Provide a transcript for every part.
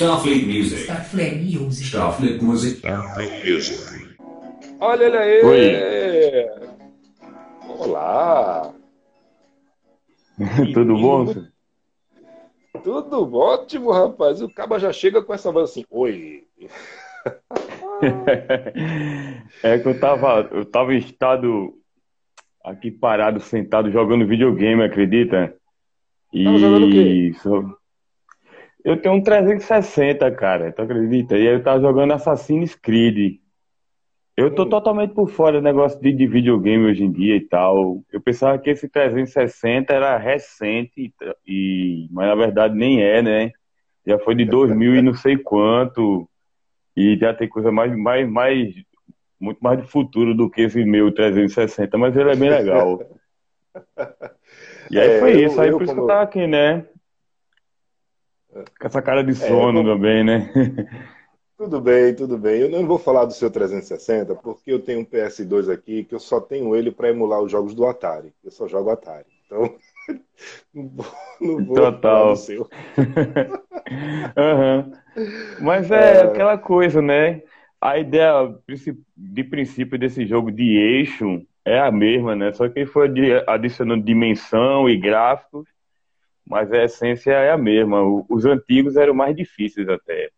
Starfleet Music. Starfleet Music. Starfleet Music. Starfleet Music. Olha ele aí! Oi. Olá! Tudo bom? Tudo ótimo, rapaz. O Caba já chega com essa voz assim, oi. É que eu tava, eu tava em estado aqui parado, sentado, jogando videogame, acredita? E Tava jogando o quê? Eu tenho um 360, cara, tu acredita? E aí eu tava jogando Assassin's Creed. Eu tô Hum. totalmente por fora do negócio de, de videogame hoje em dia e tal. Eu pensava que esse 360 era recente, e, mas na verdade nem é, né? Já foi de 2000 e não sei quanto. E já tem coisa mais, mais, mais, muito mais de futuro do que esse meu 360, mas ele é bem legal. E aí É, foi eu- isso, aí eu por isso que eu como- tava aqui, né? Com essa cara de sono como- também, né? Tudo bem, tudo bem. Eu não vou falar do seu 360, porque eu tenho um PS2 aqui que eu só tenho ele para emular os jogos do Atari. Eu só jogo Atari. Então, não vou, não vou Total. falar do seu. Aham. Mas é aquela coisa, né? A ideia de princípio desse jogo de eixo é a mesma, né? Só que foi adi- adicionando dimensão e gráficos, mas a essência é a mesma. Os antigos eram mais difíceis até.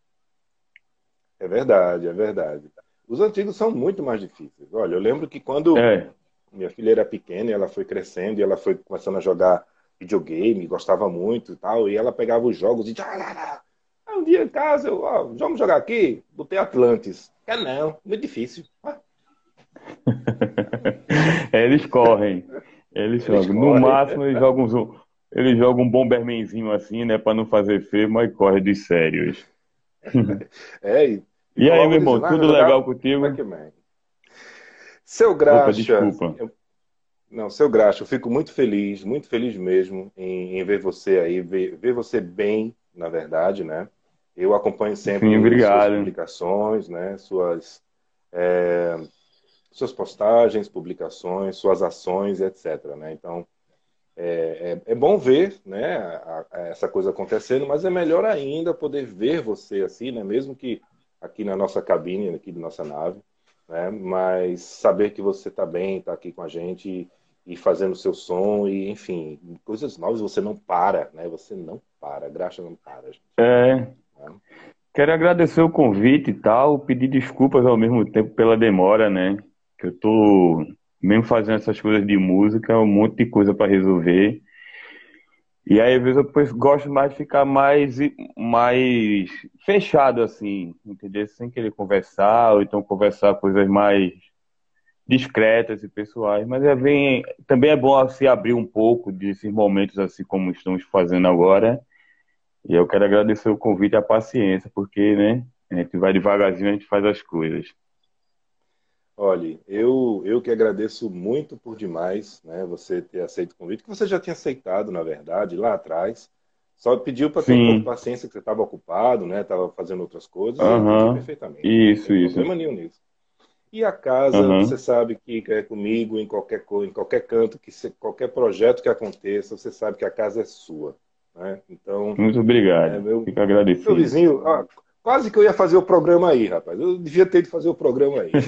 É verdade, é verdade. Os antigos são muito mais difíceis. Olha, eu lembro que quando É, minha filha era pequena, e ela foi crescendo e ela foi começando a jogar videogame, gostava muito e tal, e ela pegava os jogos e um dia em casa, eu, ó, vamos jogar aqui, botei Atlantis. É não, muito difícil. Eles correm. Eles Eles jogam. No correm. máximo, eles jogam, eles jogam um Bombermanzinho assim, né? Pra não fazer feio, mas corre dos sérios. É, e, E aí, meu irmão, tudo legal contigo? Pac-Man. Seu Graxa, desculpa. eu- não, seu Graxa, eu fico muito feliz, muito feliz mesmo em, em ver você aí, ver, ver você bem, na verdade, né? Eu acompanho sempre Sim, suas publicações, né? Suas, é, suas postagens, publicações, suas ações, etc. Né? Então, é, é, é bom ver né, a- a- essa coisa acontecendo, mas é melhor ainda poder ver você assim, né? Mesmo que aqui na nossa cabine, aqui da nossa nave, né? Mas saber que você está bem, está aqui com a gente e, e fazendo o seu som e, enfim, coisas novas. Você não para, né? Você não para. Graxa não para. gente. É. Quero agradecer o convite e tal, pedir desculpas ao mesmo tempo pela demora, né? Que eu tô mesmo fazendo essas coisas de música, um monte de coisa para resolver. E aí, às vezes, eu gosto mais de ficar mais, mais fechado, assim, entendeu? Sem querer conversar, ou então conversar coisas mais discretas e pessoais. Mas é bem, também é bom se abrir um pouco desses momentos, assim como estamos fazendo agora. E eu quero agradecer o convite e a paciência, porque, né, a gente vai devagarzinho, a gente faz as coisas. Olhe, eu, eu que agradeço muito por demais, né, você ter aceito o convite, que você já tinha aceitado, na verdade, lá atrás. Só pediu para ter um pouco de paciência, que você estava ocupado, né, estava fazendo outras coisas. entendi perfeitamente. Isso, Não tem isso. problema nenhum nisso. E a casa, Aham. você sabe que é comigo em qualquer coisa, em qualquer canto, que se- qualquer projeto que aconteça, você sabe que a casa é sua, né? Então, Muito obrigado. É, meu- Fico meu agradecido. vizinho, ó, quase que eu ia fazer o programa aí, rapaz. Eu devia ter ido fazer o programa aí.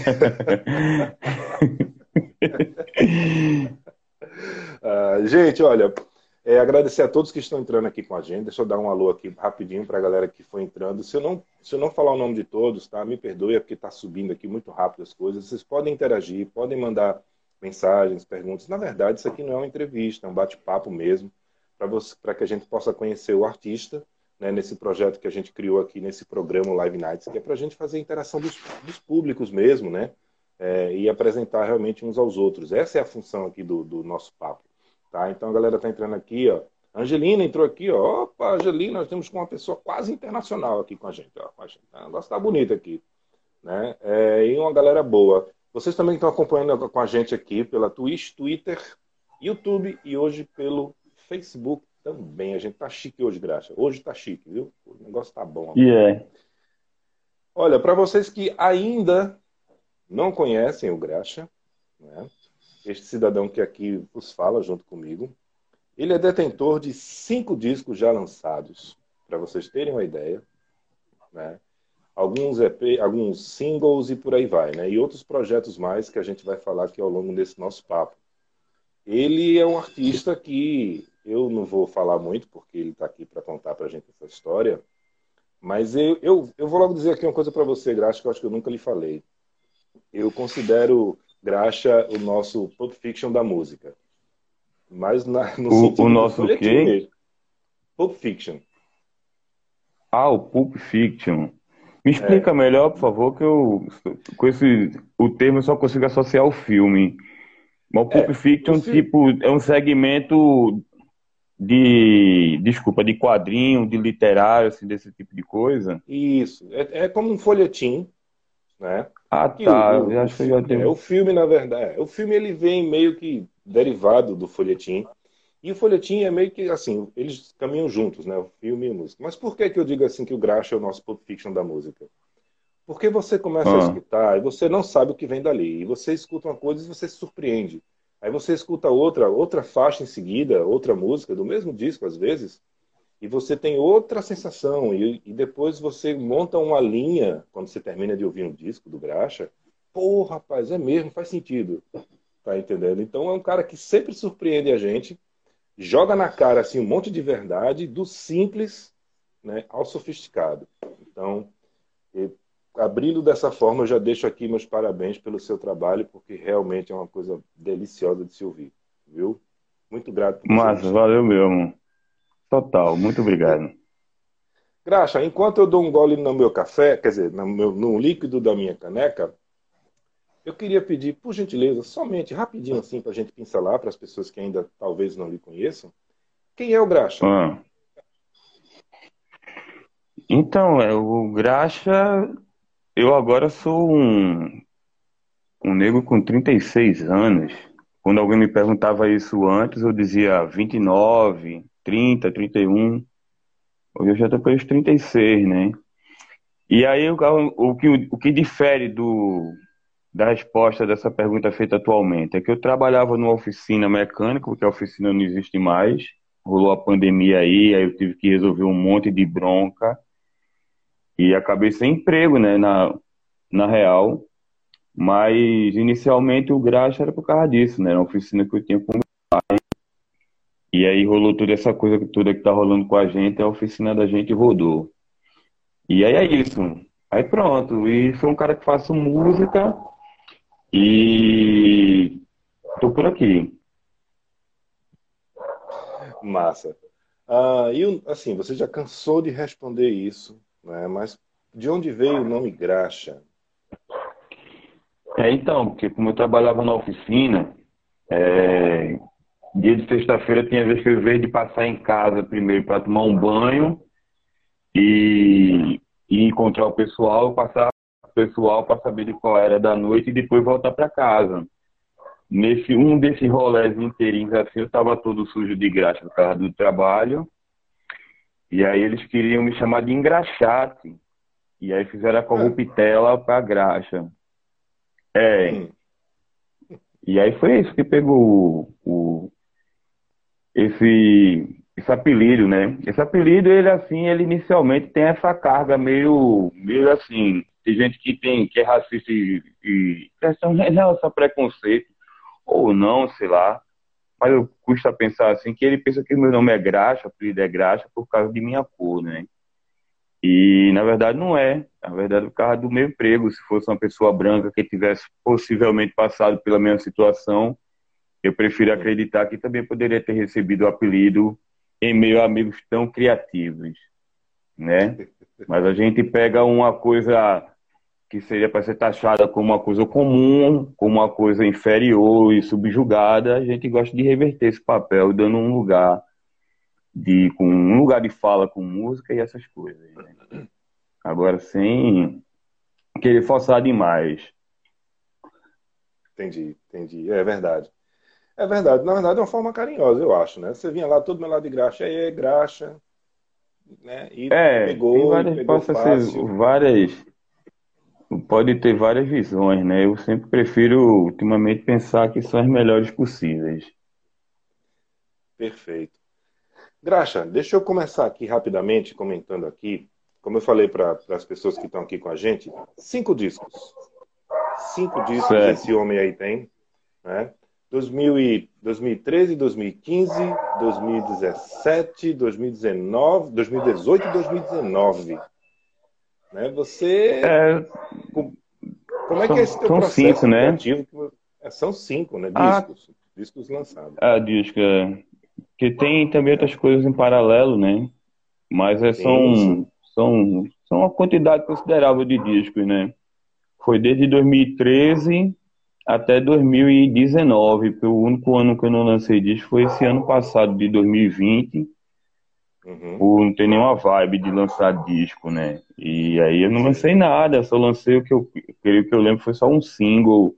Ah, gente, olha, é, agradecer a todos que estão entrando aqui com a gente. Deixa eu dar um alô aqui rapidinho para a galera que foi entrando. Se eu, não, se eu não falar o nome de todos, tá? Me perdoe, é porque está subindo aqui muito rápido as coisas. Vocês podem interagir, podem mandar mensagens, perguntas. Na verdade, isso aqui não é uma entrevista, é um bate-papo mesmo, para que a gente possa conhecer o artista, né, nesse projeto que a gente criou aqui nesse programa Live Nights, que é para a gente fazer a interação dos, dos públicos mesmo, né? É, e apresentar realmente uns aos outros. Essa é a função aqui do, do nosso papo. Tá? Então a galera tá entrando aqui, ó. Angelina entrou aqui, ó. Opa, Angelina, nós temos uma pessoa quase internacional aqui com a gente, ó. Com a gente. O negócio tá bonito aqui. Né? É, e uma galera boa. Vocês também estão acompanhando com a gente aqui pela Twitch, Twitter, YouTube e hoje pelo Facebook também. A gente tá chique hoje, Graxa. Hoje tá chique, viu? O negócio tá bom. E é. Olha, para vocês que ainda não conhecem o Graxa, né? este cidadão que aqui vos fala junto comigo, ele é detentor de cinco discos já lançados, para vocês terem uma ideia. né? alguns EP, alguns singles e por aí vai, né? E outros projetos mais que a gente vai falar aqui ao longo desse nosso papo. Ele é um artista que eu não vou falar muito porque ele está aqui para contar para a gente essa história, mas eu, eu, eu vou logo dizer aqui uma coisa para você, Graxa, que eu acho que eu nunca lhe falei. Eu considero Graxa o nosso Pulp Fiction da música. Mas na, no o, o nosso quê? Pulp Fiction. Ah, o Pulp Fiction. Me explica é. melhor, por favor, que eu com esse o termo eu só consigo associar ao filme. Mas o Pulp é, Fiction, tipo, é um segmento de, desculpa, de quadrinho, de literário, assim, desse tipo de coisa? Isso. É, é como um folhetim, né? Ah, que tá. O, eu acho que eu já tenho... É, o filme, na verdade, é, o filme ele vem meio que derivado do folhetim. E o folhetim é meio que assim, eles caminham juntos, né? O filme e a música. Mas por que, que eu digo assim que o Graxa é o nosso Pulp Fiction da música? Porque você começa ah. a escutar e você não sabe o que vem dali. E você escuta uma coisa e você se surpreende. Aí você escuta outra, outra faixa em seguida, outra música, do mesmo disco às vezes, e você tem outra sensação. E, e depois você monta uma linha, quando você termina de ouvir um disco do Graxa. Pô, rapaz, é mesmo, faz sentido. Tá entendendo? Então é um cara que sempre surpreende a gente joga na cara assim um monte de verdade do simples né, ao sofisticado. Então, abrindo dessa forma, eu já deixo aqui meus parabéns pelo seu trabalho, porque realmente é uma coisa deliciosa de se ouvir, viu? Muito grato. Mas valeu mesmo. Total, muito obrigado. Graxa, enquanto eu dou um gole no meu café, quer dizer, no, meu, no líquido da minha caneca, eu queria pedir, por gentileza, somente rapidinho assim, para a gente pincelar para as pessoas que ainda talvez não lhe conheçam, quem é o Graxa? Ah. Então, é, o Graxa, eu agora sou um, um negro com 36 anos. Quando alguém me perguntava isso antes, eu dizia 29, 30, 31. Hoje eu já estou pelos 36, né? E aí o, o, que, o que difere do, da resposta dessa pergunta feita atualmente. É que eu trabalhava numa oficina mecânica, porque a oficina não existe mais. Rolou a pandemia aí, aí eu tive que resolver um monte de bronca. E acabei sem emprego, né, na, na real. Mas inicialmente o graxa era por causa disso, né? Era uma oficina que eu tinha com pai. E aí rolou toda essa coisa toda que tá rolando com a gente, a oficina da gente rodou. E aí é isso. Aí pronto. E sou um cara que faço música e tô por aqui. Massa. Ah, e assim, você já cansou de responder isso, né? Mas de onde veio o nome Graxa? É, então, porque como eu trabalhava na oficina, é, dia de sexta-feira tinha vez que eu, veio de passar em casa primeiro para tomar um banho e, e encontrar o pessoal, eu passava pessoal para saber de qual era da noite e depois voltar para casa. Nesse um desses rolés inteirinhos assim, eu estava todo sujo de graxa por causa do trabalho. E aí eles queriam me chamar de engraxate. E aí fizeram a corruptela para graxa. É. Hum. E aí foi isso que pegou o, o, esse, esse apelido, né? Esse apelido, ele assim, ele inicialmente tem essa carga meio, meio assim, tem gente que tem que é racista e, e questão em relação a preconceito ou não, sei lá. Mas eu custa pensar assim que ele pensa que meu nome é Graxa, apelido é Graxa por causa de minha cor, né? E na verdade não é. Na verdade, por causa do meu emprego. Se fosse uma pessoa branca que tivesse possivelmente passado pela mesma situação, eu prefiro acreditar que também poderia ter recebido o apelido em meio a amigos tão criativos, né? Mas a gente pega uma coisa que seria para ser taxada como uma coisa comum, como uma coisa inferior e subjugada, a gente gosta de reverter esse papel, dando um lugar de com um lugar de fala com música e essas coisas. Né? Agora sem querer forçar demais. Entendi, entendi. É verdade. É verdade. Na verdade, é uma forma carinhosa, eu acho, né? Você vinha lá todo meu lado de graxa, aí é graxa, né? E é, pegou, várias, pegou fácil. Ser várias pode ter várias visões, né? Eu sempre prefiro, ultimamente, pensar que são as melhores possíveis. Perfeito. Graxa, deixa eu começar aqui rapidamente comentando aqui como eu falei para as pessoas que estão aqui com a gente, cinco discos. Cinco discos certo. esse homem aí tem. Né? 2013, 2015, 2017, 2019, 2018 e 2019. Né? Você. É... Como é que é esse teu são processo cinco, né? É, são cinco, né? Ah. Discos. Ah, discos lançados. Ah, disco. É. Que tem também outras coisas em paralelo, né? Mas é, são, são, são uma quantidade considerável de discos, né? Foi desde 2013 até 2019, porque o único ano que eu não lancei disco foi esse ano passado, de 2020. Uhum. Não ter nenhuma vibe de lançar disco, né? E aí eu não lancei nada, só lancei o que eu creio que eu lembro foi só um single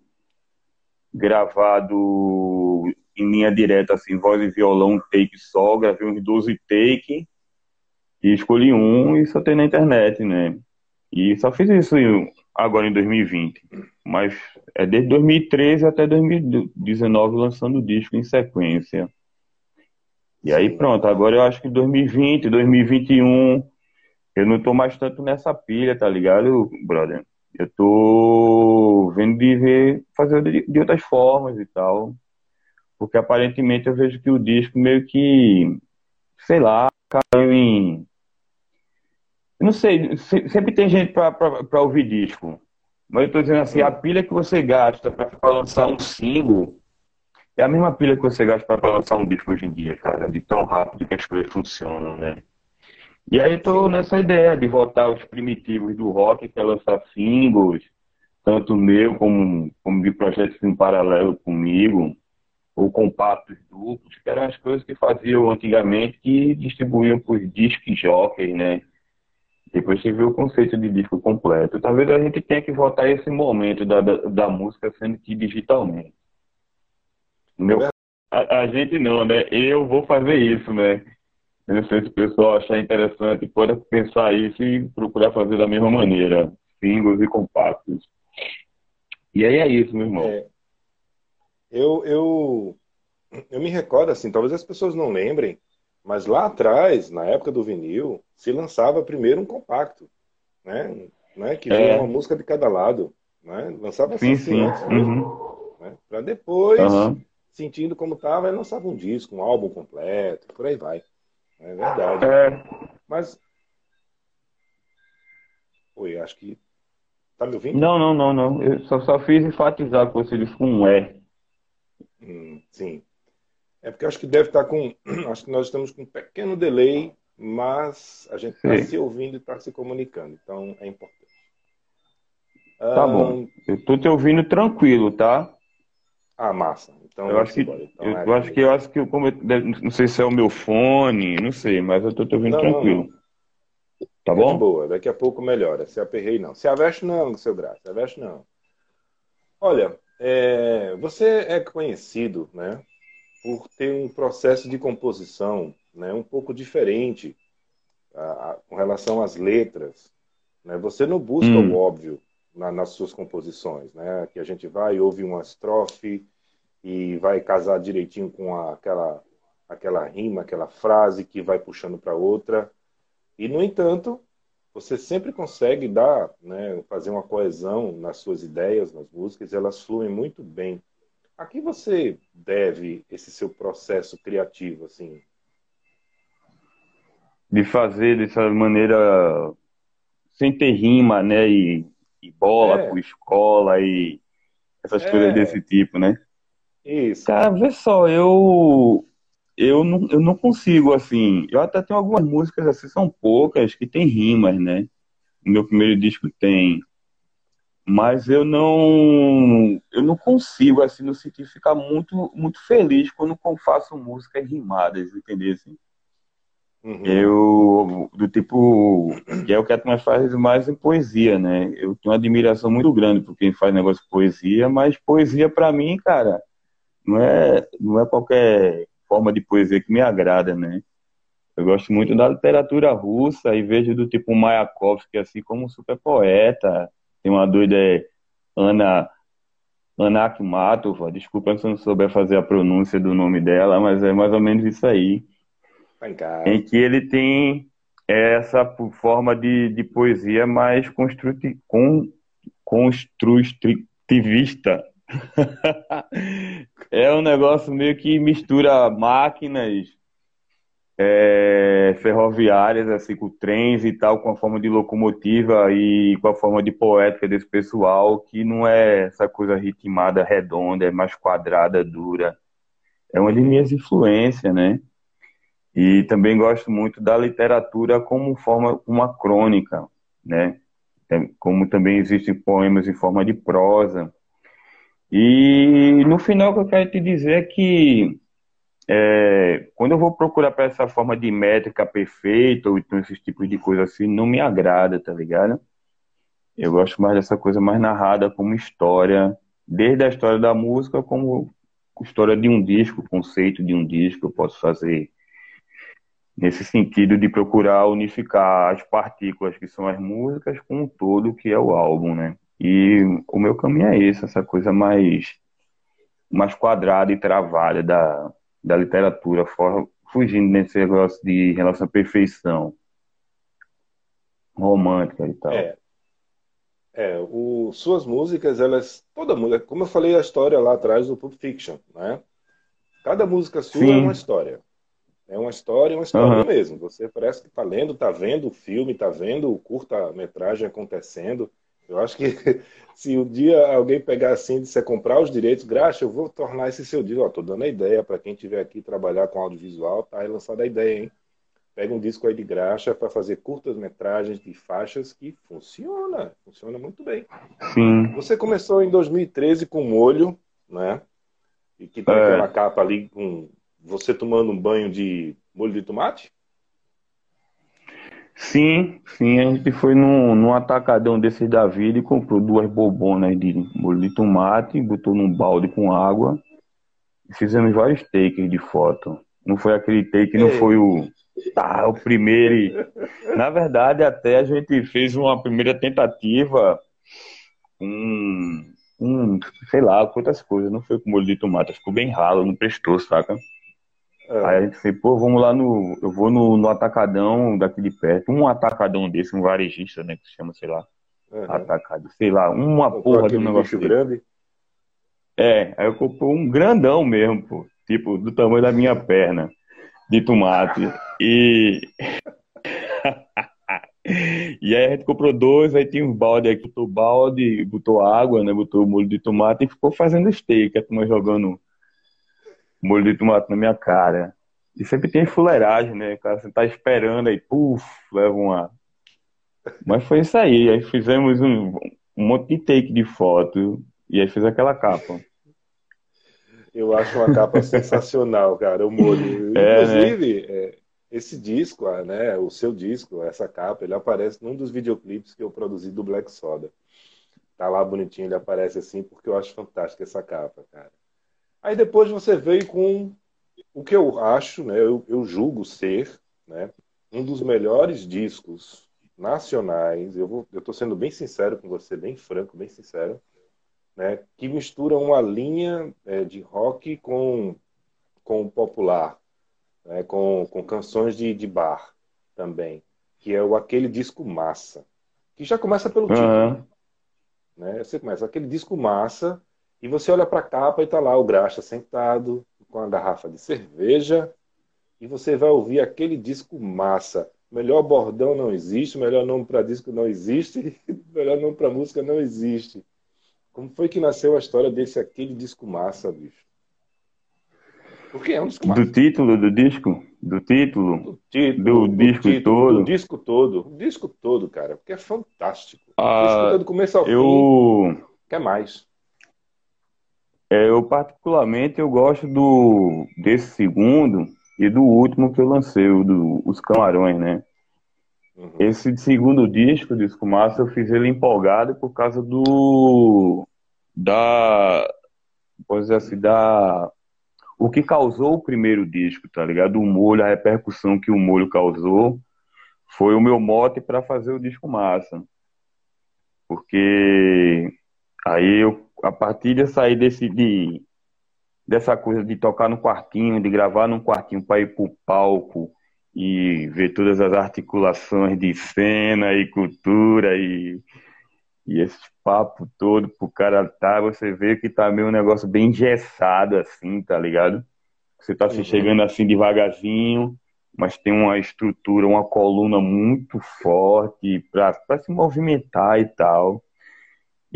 gravado em linha direta, assim, voz e violão, take só, gravei uns 12 take e escolhi um e só tem na internet, né? E só fiz isso agora em 2020. Mas é desde 2013 até 2019 lançando o disco em sequência. E aí pronto, agora eu acho que 2020, 2021, eu não tô mais tanto nessa pilha, tá ligado, brother? Eu tô vendo de ver, fazer de, outras formas e tal. Porque aparentemente eu vejo que o disco meio que, sei lá, caiu em. Eu não sei, sempre tem gente para ouvir disco. Mas eu tô dizendo assim, a pilha que você gasta para lançar um single é a mesma pilha que você gasta para lançar um disco hoje em dia, cara, de tão rápido que as coisas funcionam, né? E aí tô nessa ideia de voltar aos primitivos do rock, que é lançar singles, tanto meu como, como de projetos em paralelo comigo, ou compactos duplos, que eram as coisas que faziam antigamente que distribuíam por discos jockeys, né? Depois você vê o conceito de disco completo. Talvez a gente tenha que voltar a esse momento da, da, da música sendo que digitalmente. Meu, a, a, gente não, né? Eu vou fazer isso, né? Não sei se o pessoal achar interessante, pode pensar isso e procurar fazer da mesma maneira. Singles e compactos. E aí é isso, meu irmão. É, eu, eu, eu me recordo, assim, talvez as pessoas não lembrem, mas lá atrás, na época do vinil, se lançava primeiro um compacto, né? né? Que vinha é. uma música de cada lado, né? Lançava sim, assim, sim. antes uhum. né? Para depois, uhum. Sentindo como estava, lançava um disco, um álbum completo, por aí vai. É verdade. É. Mas. Oi, acho que. Tá me ouvindo? Não, não, não, não. Eu só, só fiz enfatizar que você disse com um E. Hum, sim. É porque acho que deve estar com. Acho que nós estamos com um pequeno delay, mas a gente está se ouvindo e está se comunicando. Então é importante. Tá bom. Eu estou te ouvindo tranquilo, tá? Ah, massa. Então, eu acho que, então, eu, é eu acho que eu acho que como não sei se é o meu fone, não sei, mas eu estou te ouvindo não, tranquilo. Não, não. Tá bom? É boa, daqui a pouco melhora. Se aperrei, não. Se aveste, não, seu graça. Se aveste, não. Olha, é, você é conhecido, né, por ter um processo de composição, né, um pouco diferente a, a, com relação às letras. Né? Você não busca hum. o óbvio na, nas suas composições, né? Que a gente vai ouve uma estrofe e vai casar direitinho com a, aquela aquela rima, aquela frase que vai puxando para outra. E no entanto, você sempre consegue dar, né, fazer uma coesão nas suas ideias, nas músicas, elas fluem muito bem. A que você deve esse seu processo criativo, assim? De fazer dessa maneira sem ter rima, né, e e bola é. com escola e essas é. coisas desse tipo, né? Isso. Cara, vê só, eu eu não, eu não consigo, assim. Eu até tenho algumas músicas, assim, são poucas, que tem rimas, né? O meu primeiro disco tem. Mas eu não eu não consigo, assim, no sentido de ficar muito, muito feliz quando faço músicas rimadas, entendeu? Assim? Uhum. Eu, do tipo, que é o que a turma faz mais em poesia, né? Eu tenho uma admiração muito grande por quem faz negócio de poesia, mas poesia para mim, cara, não é, não é qualquer forma de poesia que me agrada, né? Eu gosto muito da literatura russa e vejo do tipo Mayakovsky assim como um super poeta. Tem uma doida é Ana Ana Akhmatova, desculpa se eu não souber fazer a pronúncia do nome dela, mas é mais ou menos isso aí. Tá em que ele tem essa forma de, de poesia mais construtivista. é um negócio meio que mistura máquinas é, ferroviárias, assim, com trens e tal, com a forma de locomotiva e com a forma de poética desse pessoal, que não é essa coisa ritmada, redonda, é mais quadrada, dura. É uma de minhas influências, né? E também gosto muito da literatura como forma, uma crônica, né? É, como também existem poemas em forma de prosa. E no final o que eu quero te dizer é que é, quando eu vou procurar para essa forma de métrica perfeita, ou então esses tipos de coisa assim, não me agrada, tá ligado? Eu gosto mais dessa coisa mais narrada como história, desde a história da música, como história de um disco, conceito de um disco, eu posso fazer nesse sentido de procurar unificar as partículas que são as músicas com o todo que é o álbum, né? E o meu caminho é esse, essa coisa mais mais quadrada e travada da, da literatura, for, fugindo desse negócio de relação à perfeição romântica e tal. É. É, o, suas músicas, elas. Toda música, como eu falei a história lá atrás do Pulp Fiction, né? Cada música sua é Sim. é uma história. É uma história, uma história uhum. mesmo. Você parece que está lendo, está vendo o filme, está vendo o curta-metragem acontecendo. Eu acho que se o um dia alguém pegar assim, de você comprar os direitos, graxa, eu vou tornar esse seu disco. Estou dando a ideia para quem estiver aqui trabalhar com audiovisual, tá aí lançada a ideia, hein? Pega um disco aí de graxa para fazer curtas metragens de faixas que funciona, funciona muito bem. Sim. Você começou em 2013 com Molho, né? E que tem é. aquela capa ali com você tomando um banho de molho de tomate? Sim, sim, a gente foi num, num atacadão desses da vida e comprou duas bobonas de molho de tomate, botou num balde com água e fizemos vários takes de foto. Não foi aquele take, não foi o, tá, o primeiro. Na verdade, até a gente fez uma primeira tentativa com, um, sei lá, com outras coisas. Não foi com molho de tomate, ficou bem ralo, não prestou, saca? É. Aí a gente fez, pô, vamos lá no. Eu vou no, no atacadão daqui de perto. Um atacadão desse, um varejista, né? Que se chama, sei lá. Uhum. Atacado. Sei lá, uma porra de um negócio grande. É, aí eu comprei um grandão mesmo, pô. Tipo, do tamanho da minha perna de tomate. E. e aí a gente comprou dois, aí tinha um balde aí, botou balde, botou água, né? Botou molho de tomate e ficou fazendo steak, a turma jogando molho de tomate na minha cara. E sempre tem fuleiragem, né? Cara, você tá esperando aí, puf, leva uma. Mas foi isso aí. Aí fizemos um, um monte de take de foto e aí fiz aquela capa. Eu acho uma capa sensacional, cara, o molho. É, Inclusive, né? é, esse disco, ah, né, o seu disco, essa capa, ele aparece num dos videoclipes que eu produzi do Black Soda. Tá lá bonitinho, ele aparece assim, porque eu acho fantástica essa capa, cara. Aí depois você veio com o que eu acho, né, eu, eu julgo ser, né, um dos melhores discos nacionais. Eu vou, eu estou sendo bem sincero com você, bem franco, bem sincero, né, que mistura uma linha é, de rock com com popular, né, com, com canções de, de bar também, que é o aquele disco massa, que já começa pelo título, uhum. né? Você começa aquele disco massa e você olha para a capa e está lá o Graxa sentado com a garrafa de cerveja e você vai ouvir aquele disco massa. Melhor bordão não existe, melhor nome para disco não existe, melhor nome para música não existe. Como foi que nasceu a história desse aquele disco massa, bicho? Porque é um disco massa. Do título do disco? Do título? Do, título, do, do disco título, todo? Do disco todo. O disco todo, cara. Porque é fantástico. Ah, o disco do começo ao eu... fim. Quer mais? É, eu particularmente eu gosto do desse segundo e do último que eu lancei, o do Os Camarões, né? Uhum. Esse segundo disco, Disco Massa, eu fiz ele empolgado por causa do da pode dizer assim, da o que causou o primeiro disco, tá ligado? O molho, a repercussão que o molho causou foi o meu mote para fazer o disco massa. Porque aí eu a partir de sair desse, de, dessa coisa de tocar no quartinho, de gravar num quartinho para ir pro palco e ver todas as articulações de cena e cultura e, e esse papo todo pro cara tá, você vê que tá meio um negócio bem engessado assim, tá ligado? Você tá se uhum. chegando assim devagarzinho, mas tem uma estrutura, uma coluna muito forte para se movimentar e tal.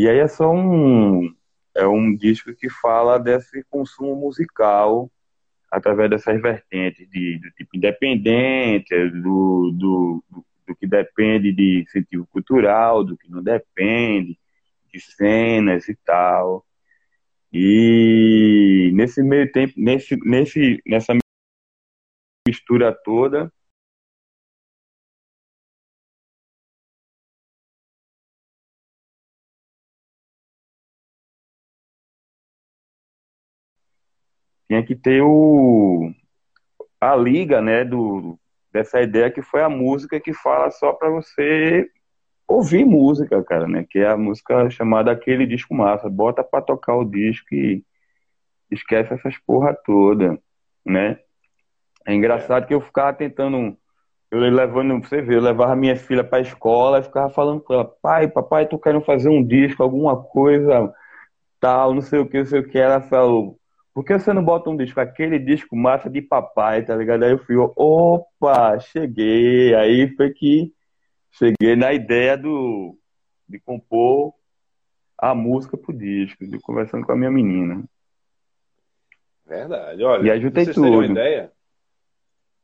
E aí é só um é um disco que fala desse consumo musical através dessas vertentes de, do tipo independente, do, do, do, que depende de incentivo cultural, do que não depende, de cenas e tal. E nesse meio tempo, nesse, nesse, nessa mistura toda, tinha que ter o a liga, né, do dessa ideia que foi a música que fala só para você ouvir música, cara, né, que é a música chamada aquele disco massa, bota para tocar o disco e esquece essas porra toda, né? É engraçado que eu ficava tentando eu levando, você vê, eu levava minha filha para escola e ficava falando com ela, pai, papai, tu querendo fazer um disco, alguma coisa, tal, não sei o que, não sei o que. Ela falou, por que você não bota um disco, aquele disco massa de papai, tá ligado? Aí eu fui, opa, cheguei. Aí foi que cheguei na ideia do, de compor a música pro disco, de conversando com a minha menina. Verdade, olha. E ajudei tudo. Terem uma ideia,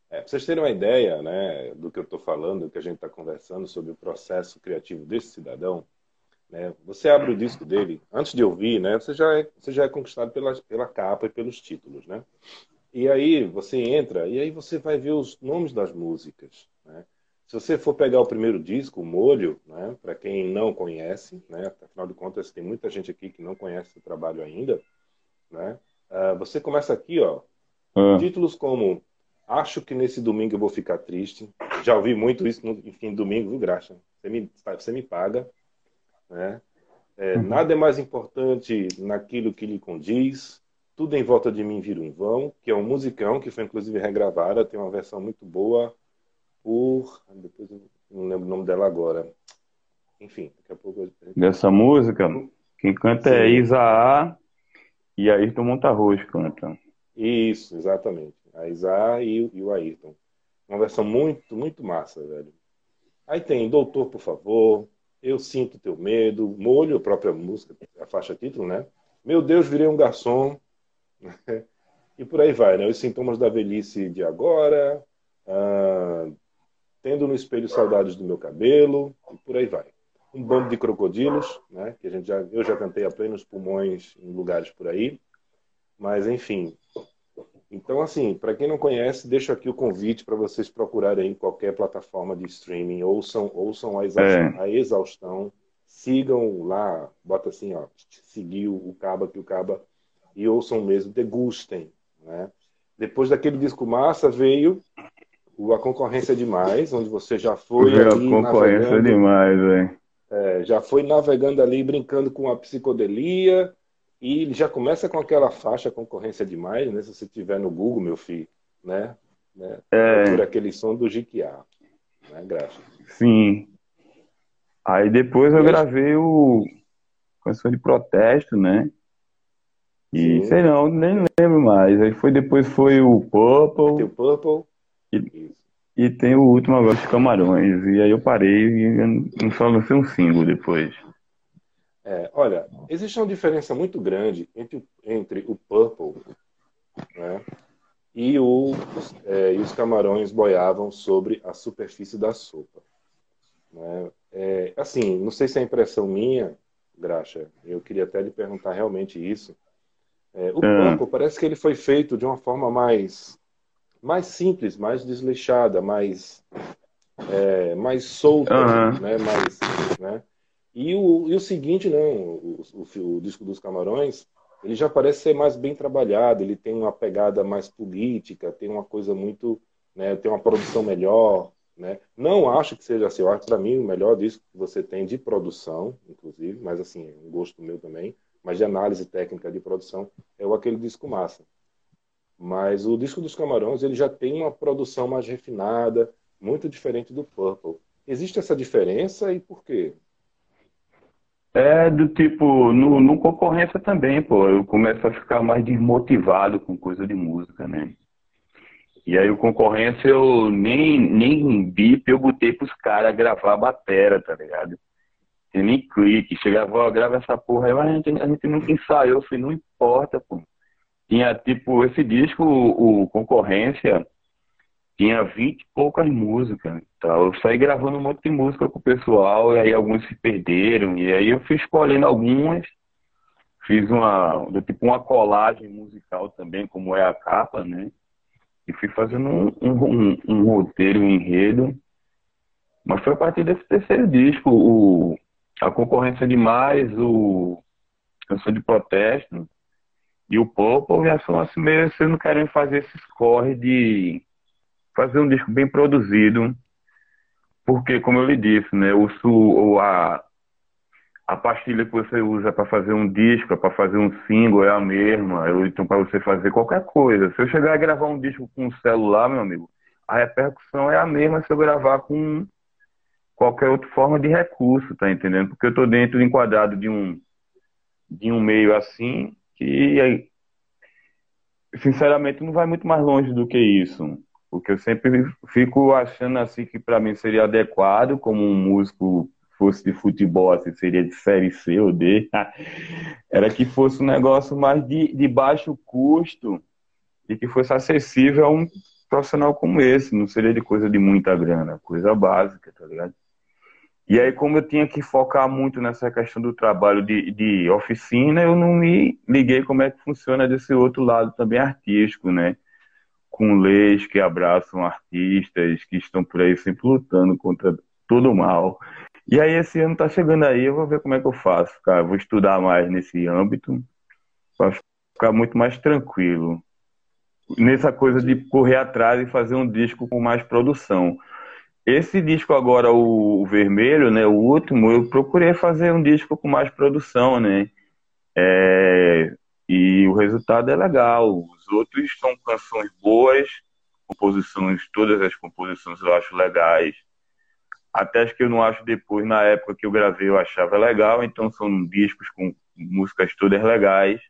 é, pra vocês terem uma ideia né, do que eu estou falando, do que a gente está conversando sobre o processo criativo desse cidadão, né? Você abre o disco dele, antes de ouvir, né? Você já é, você já é conquistado pela, pela capa e pelos títulos, né? E aí você entra e aí você vai ver os nomes das músicas, né? Se você for pegar o primeiro disco, o Molho, né? Para quem não conhece, né? Afinal de contas, tem muita gente aqui que não conhece o trabalho ainda, né? Uh, você começa aqui, ó, ah. títulos como Acho que nesse domingo eu vou ficar triste. Já ouvi muito isso no fim de domingo, viu, Graxa? Você me, você me paga. Né? É, uhum. Nada é mais importante naquilo que lhe condiz. Tudo em volta de mim vira um vão, que é um musicão que foi inclusive regravada, tem uma versão muito boa por. Depois eu não lembro o nome dela agora. Enfim, daqui a pouco. Dessa música, quem canta é Sim. é Isaá e Ayrton Montarroz canta. Isso, exatamente. A Isaá e, e o Ayrton. Uma versão muito, muito massa, velho. Aí tem Doutor, por favor, eu sinto teu medo, molho, a própria música, a faixa título, né? Meu Deus, virei um garçom. e por aí vai, né? Os sintomas da velhice de agora, ah, tendo no espelho saudades do meu cabelo, e por aí vai. Um bando de crocodilos, né? Que a gente já, eu já cantei a plenos pulmões em lugares por aí. Mas, enfim, então, assim, para quem não conhece, deixo aqui o convite para vocês procurarem em qualquer plataforma de streaming, ouçam, ouçam a exaustão, é. a exaustão, sigam lá, bota assim, ó, seguir o Caba que o Caba, e ouçam mesmo, degustem, né? Depois daquele disco massa veio o A Concorrência Demais, onde você já foi a concorrência demais, velho. É, já foi navegando ali, brincando com a psicodelia, e ele já começa com aquela faixa concorrência demais, né? Se você tiver no Google, meu filho, né? né? É. Por aquele som do Jiquiá, né? Graças. Sim. Aí depois eu gravei o canção de protesto, né? E Sim. sei não, nem lembro mais. Aí foi depois foi o Purple. Tem o Purple. E, e tem o último agora dos Camarões. E aí eu parei e só lancei um single depois. É, olha, existe uma diferença muito grande entre, entre o Purple né, e, o, é, e os camarões boiavam sobre a superfície da sopa. Né? É, assim, não sei se é impressão minha, Graxa, eu queria até lhe perguntar realmente isso. É, o é. Purple parece que ele foi feito de uma forma mais, mais simples, mais desleixada, mais, é, mais solta, uhum. né? mais, né? E o, e o seguinte, não, o, o, o, disco dos Camarões, ele já parece ser mais bem trabalhado, ele tem uma pegada mais política, tem uma coisa muito, né, tem uma produção melhor, né? Não acho que seja assim, eu acho para mim o melhor disco que você tem de produção, inclusive, mas assim, é um gosto meu também, mas de análise técnica de produção, é o aquele disco massa. Mas o disco dos Camarões ele já tem uma produção mais refinada, muito diferente do Purple. Existe essa diferença e por quê? É do tipo, no, no concorrência também, pô, eu começo a ficar mais desmotivado com coisa de música, né? E aí o concorrência eu nem, nem bip eu botei pros caras gravar a batera, tá ligado? Tem nem clique, chegava, ó, grava essa porra aí, a gente, a gente nunca ensaiou, eu falei, não importa, pô. Tinha tipo, esse disco, o, o concorrência, tinha vinte e poucas músicas. Então, eu saí gravando um monte de música com o pessoal, e aí alguns se perderam, e aí eu fui escolhendo algumas, fiz uma, tipo uma colagem musical também, como é a capa, né? E fui fazendo um, um, um roteiro, um enredo. Mas foi a partir desse terceiro disco, o, a concorrência demais, o Canção de Protesto e o Popo já são assim meio vocês não querem fazer esses corre de fazer um disco bem produzido, porque, como eu lhe disse, né, o, o a, a pastilha que você usa para fazer um disco, para fazer um single é a mesma, então para você fazer qualquer coisa. Se eu chegar a gravar um disco com um celular, meu amigo, a repercussão é a mesma se eu gravar com qualquer outra forma de recurso, tá entendendo? Porque eu estou dentro enquadrado de um de um meio assim que sinceramente não vai muito mais longe do que isso. Porque eu sempre fico achando assim que para mim seria adequado, como um músico fosse de futebol, assim, seria de série C ou D, era que fosse um negócio mais de, de baixo custo e que fosse acessível a um profissional como esse, não seria de coisa de muita grana, coisa básica, tá ligado? E aí, como eu tinha que focar muito nessa questão do trabalho de, de oficina, eu não me liguei como é que funciona desse outro lado também artístico, né? Com leis que abraçam artistas que estão por aí sempre lutando contra todo o mal. E aí esse ano tá chegando aí, eu vou ver como é que eu faço, cara. Vou estudar mais nesse âmbito para ficar muito mais tranquilo. Nessa coisa de correr atrás e fazer um disco com mais produção. Esse disco agora, o, vermelho, né, o último, eu procurei fazer um disco com mais produção, né? É, e o resultado é legal. Os outros são canções boas, composições, todas as composições eu acho legais. Até as que eu não acho depois, na época que eu gravei, eu achava legal, então são discos com músicas todas legais.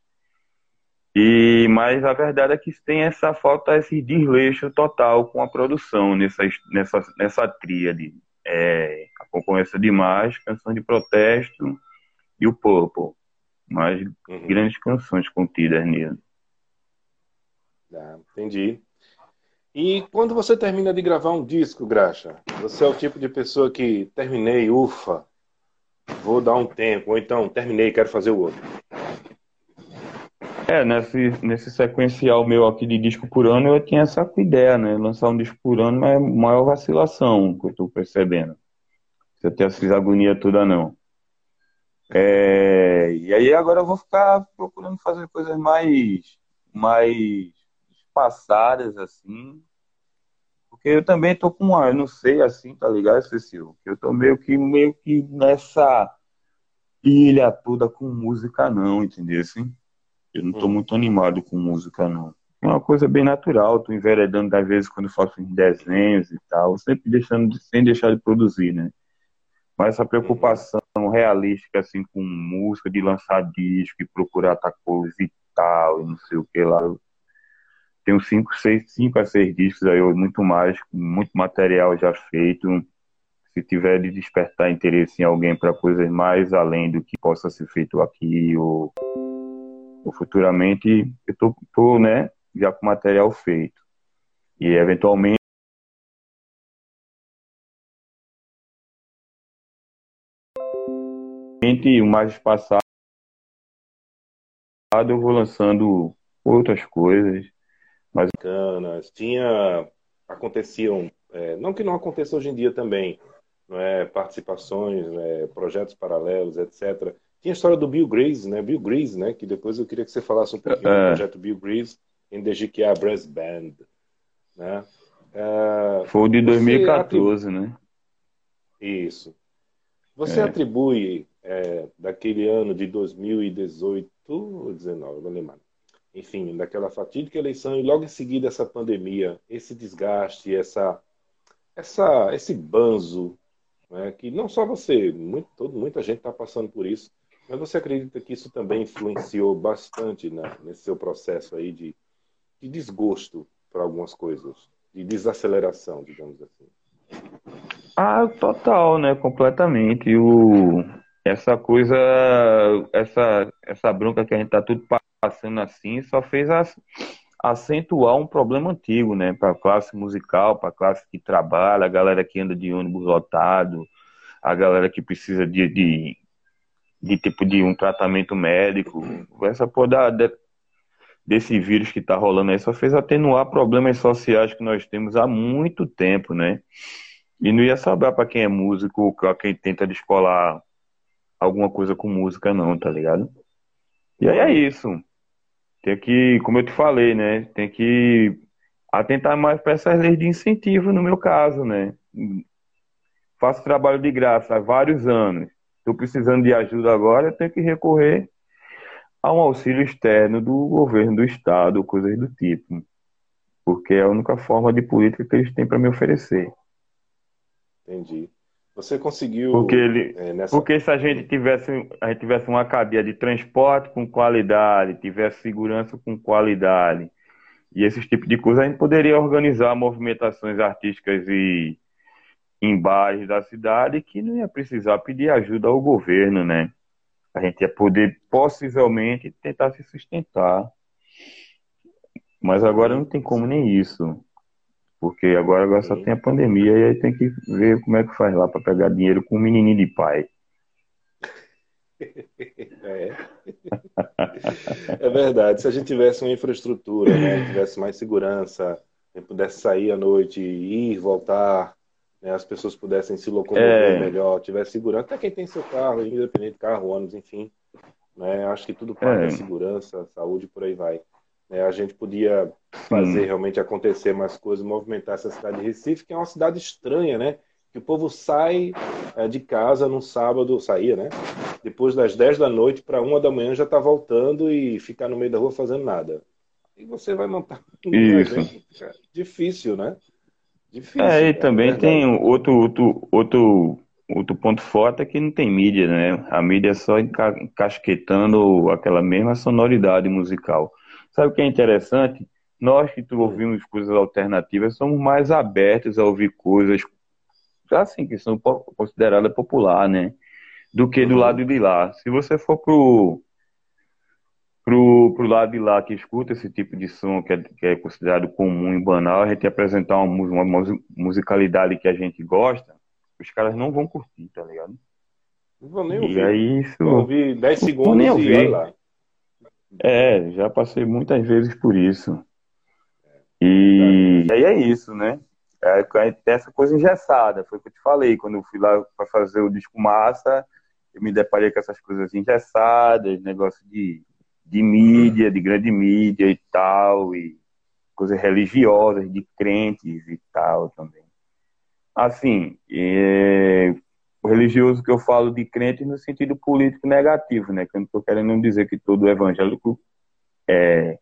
E mas a verdade é que tem essa falta, esse desleixo total com a produção nessa nessa nessa tríade. É, a concorrência demais, canção de protesto e o Purple mas uhum. grandes canções contidas nele. Ah, entendi. E quando você termina de gravar um disco, Graxa, você é o tipo de pessoa que terminei, ufa, vou dar um tempo, ou então terminei, quero fazer o outro. É, nesse, nesse sequencial meu aqui de disco por ano, eu tinha essa ideia, né? Lançar um disco por ano é maior vacilação que eu tô percebendo. Você tem essa agonia toda, não. É, e aí agora eu vou ficar procurando fazer coisas mais, mais espaçadas, assim. Porque eu também tô com uma, eu não sei assim, tá ligado, Cecil? Eu tô meio que, meio que nessa ilha toda com música não, entendeu? Assim? Eu não tô hum. muito animado com música não. É uma coisa bem natural, tô enveredando às vezes quando faço desenhos e tal, sempre deixando, sem deixar de produzir, né? Mas essa preocupação realística, assim, com música, de lançar disco e procurar tal coisa e tal, e não sei o que lá. tenho cinco, seis, cinco a seis discos aí, muito mais, muito material já feito. Se tiver de despertar interesse em alguém para coisas mais além do que possa ser feito aqui ou, ou futuramente, eu tô, tô, né, já com material feito. E eventualmente o mais espaçado eu vou lançando outras coisas. Mas... Bacanas. Tinha. Aconteciam. É, não que não aconteça hoje em dia também, não é? participações, é, projetos paralelos, etc. Tinha a história do Bill Grease, né? Bill Grease, né? Que depois eu queria que você falasse um pouquinho é. do projeto Bill Grease em The GQA Brass Band. Né? É, Foi o de 2014, atribui... né? Isso. Você é. atribui é, daquele ano de 2018 ou 19, não lembro. enfim, daquela fatídica eleição e logo em seguida essa pandemia, esse desgaste, essa, essa, esse banzo, né, que não só você, muito, todo, muita gente está passando por isso, mas você acredita que isso também influenciou bastante né, nesse seu processo aí de, de desgosto para algumas coisas, de desaceleração, digamos assim? Ah, total, né? Completamente. O, essa coisa, essa, essa bronca que a gente tá tudo passando assim, só fez as, acentuar um problema antigo, né? Para a classe musical, para a classe que trabalha, a galera que anda de ônibus lotado, a galera que precisa de, de, de tipo de um tratamento médico. Essa porra desse vírus que está rolando aí só fez atenuar problemas sociais que nós temos há muito tempo, né? E não ia sobrar para quem é músico, para quem tenta descolar alguma coisa com música, não, tá ligado? E aí é isso. Tem que, como eu te falei, né? Tem que atentar mais para essas leis de incentivo, no meu caso, né? Faço trabalho de graça há vários anos. Estou precisando de ajuda agora, tenho que recorrer a um auxílio externo do governo do estado, coisas do tipo. Porque é a única forma de política que eles têm para me oferecer. Entendi. Você conseguiu. Porque, ele, é, nessa... porque se a gente tivesse, a gente tivesse uma cadeia de transporte com qualidade, tivesse segurança com qualidade, e esses tipos de coisas, a gente poderia organizar movimentações artísticas e em bairros da cidade que não ia precisar pedir ajuda ao governo, né? A gente ia poder possivelmente tentar se sustentar. Mas agora não tem como nem isso. Porque agora, agora só tem a pandemia e aí tem que ver como é que faz lá para pegar dinheiro com um menininho de pai. É. é verdade. Se a gente tivesse uma infraestrutura, né, tivesse mais segurança, pudesse sair à noite, ir, voltar, né, as pessoas pudessem se locomover é. melhor, tivesse segurança, até quem tem seu carro, independente de carro, ônibus, enfim. Né, acho que tudo parte é. segurança, saúde, por aí vai. Né? A gente podia fazer hum. realmente acontecer mais coisas, movimentar essa cidade de Recife, que é uma cidade estranha, né? Que o povo sai é, de casa no sábado, saía, né? Depois das 10 da noite para uma da manhã já está voltando e ficar no meio da rua fazendo nada. E você vai montar um Isso. difícil, né? Difícil. É, e também é tem outro, outro, outro, outro ponto forte é que não tem mídia, né? A mídia é só encasquetando aquela mesma sonoridade musical. Sabe o que é interessante? Nós que ouvimos coisas alternativas somos mais abertos a ouvir coisas assim que são consideradas popular, né? Do que do uhum. lado de lá. Se você for pro pro, pro lado de lá que escuta esse tipo de som que é, que é considerado comum e banal, a gente apresentar uma, uma musicalidade que a gente gosta, os caras não vão curtir, tá ligado? Não vou nem ouvir. E aí isso. Vou ouvir 10 segundos nem ouvir. e olha lá. É, já passei muitas vezes por isso. E, e aí é isso, né? É, tem essa coisa engessada, foi o que eu te falei. Quando eu fui lá para fazer o disco massa, eu me deparei com essas coisas engessadas, negócio de, de mídia, de grande mídia e tal, e coisas religiosas, de crentes e tal também. Assim, é, o religioso que eu falo de crente no sentido político negativo, né? Que eu não estou querendo dizer que todo evangélico é,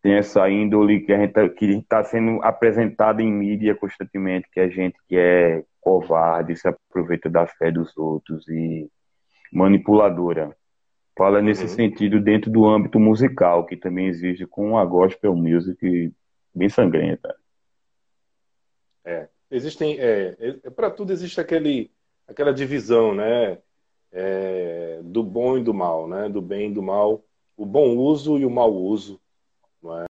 tem essa índole que a gente tá, está sendo apresentada em mídia constantemente, que a gente que é covarde, se aproveita da fé dos outros e manipuladora. Fala nesse uhum. sentido dentro do âmbito musical, que também existe com a gospel music bem sangrenta. É, existem, é, é para tudo existe aquele aquela divisão, né? É, do bom e do mal, né? Do bem e do mal, o bom uso e o mau uso, não é?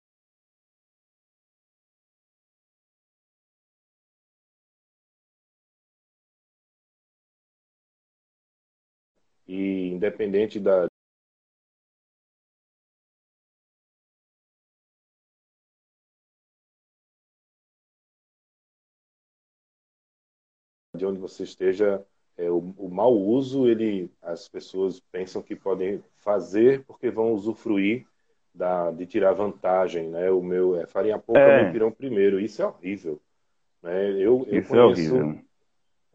E independente da, de onde você esteja, é, o, o mau uso, ele, as pessoas pensam que podem fazer porque vão usufruir da, de tirar vantagem, né? O meu é farinha pouca, é. meu pirão primeiro. Isso é horrível. Né? Eu, eu Isso é conheço, é horrível.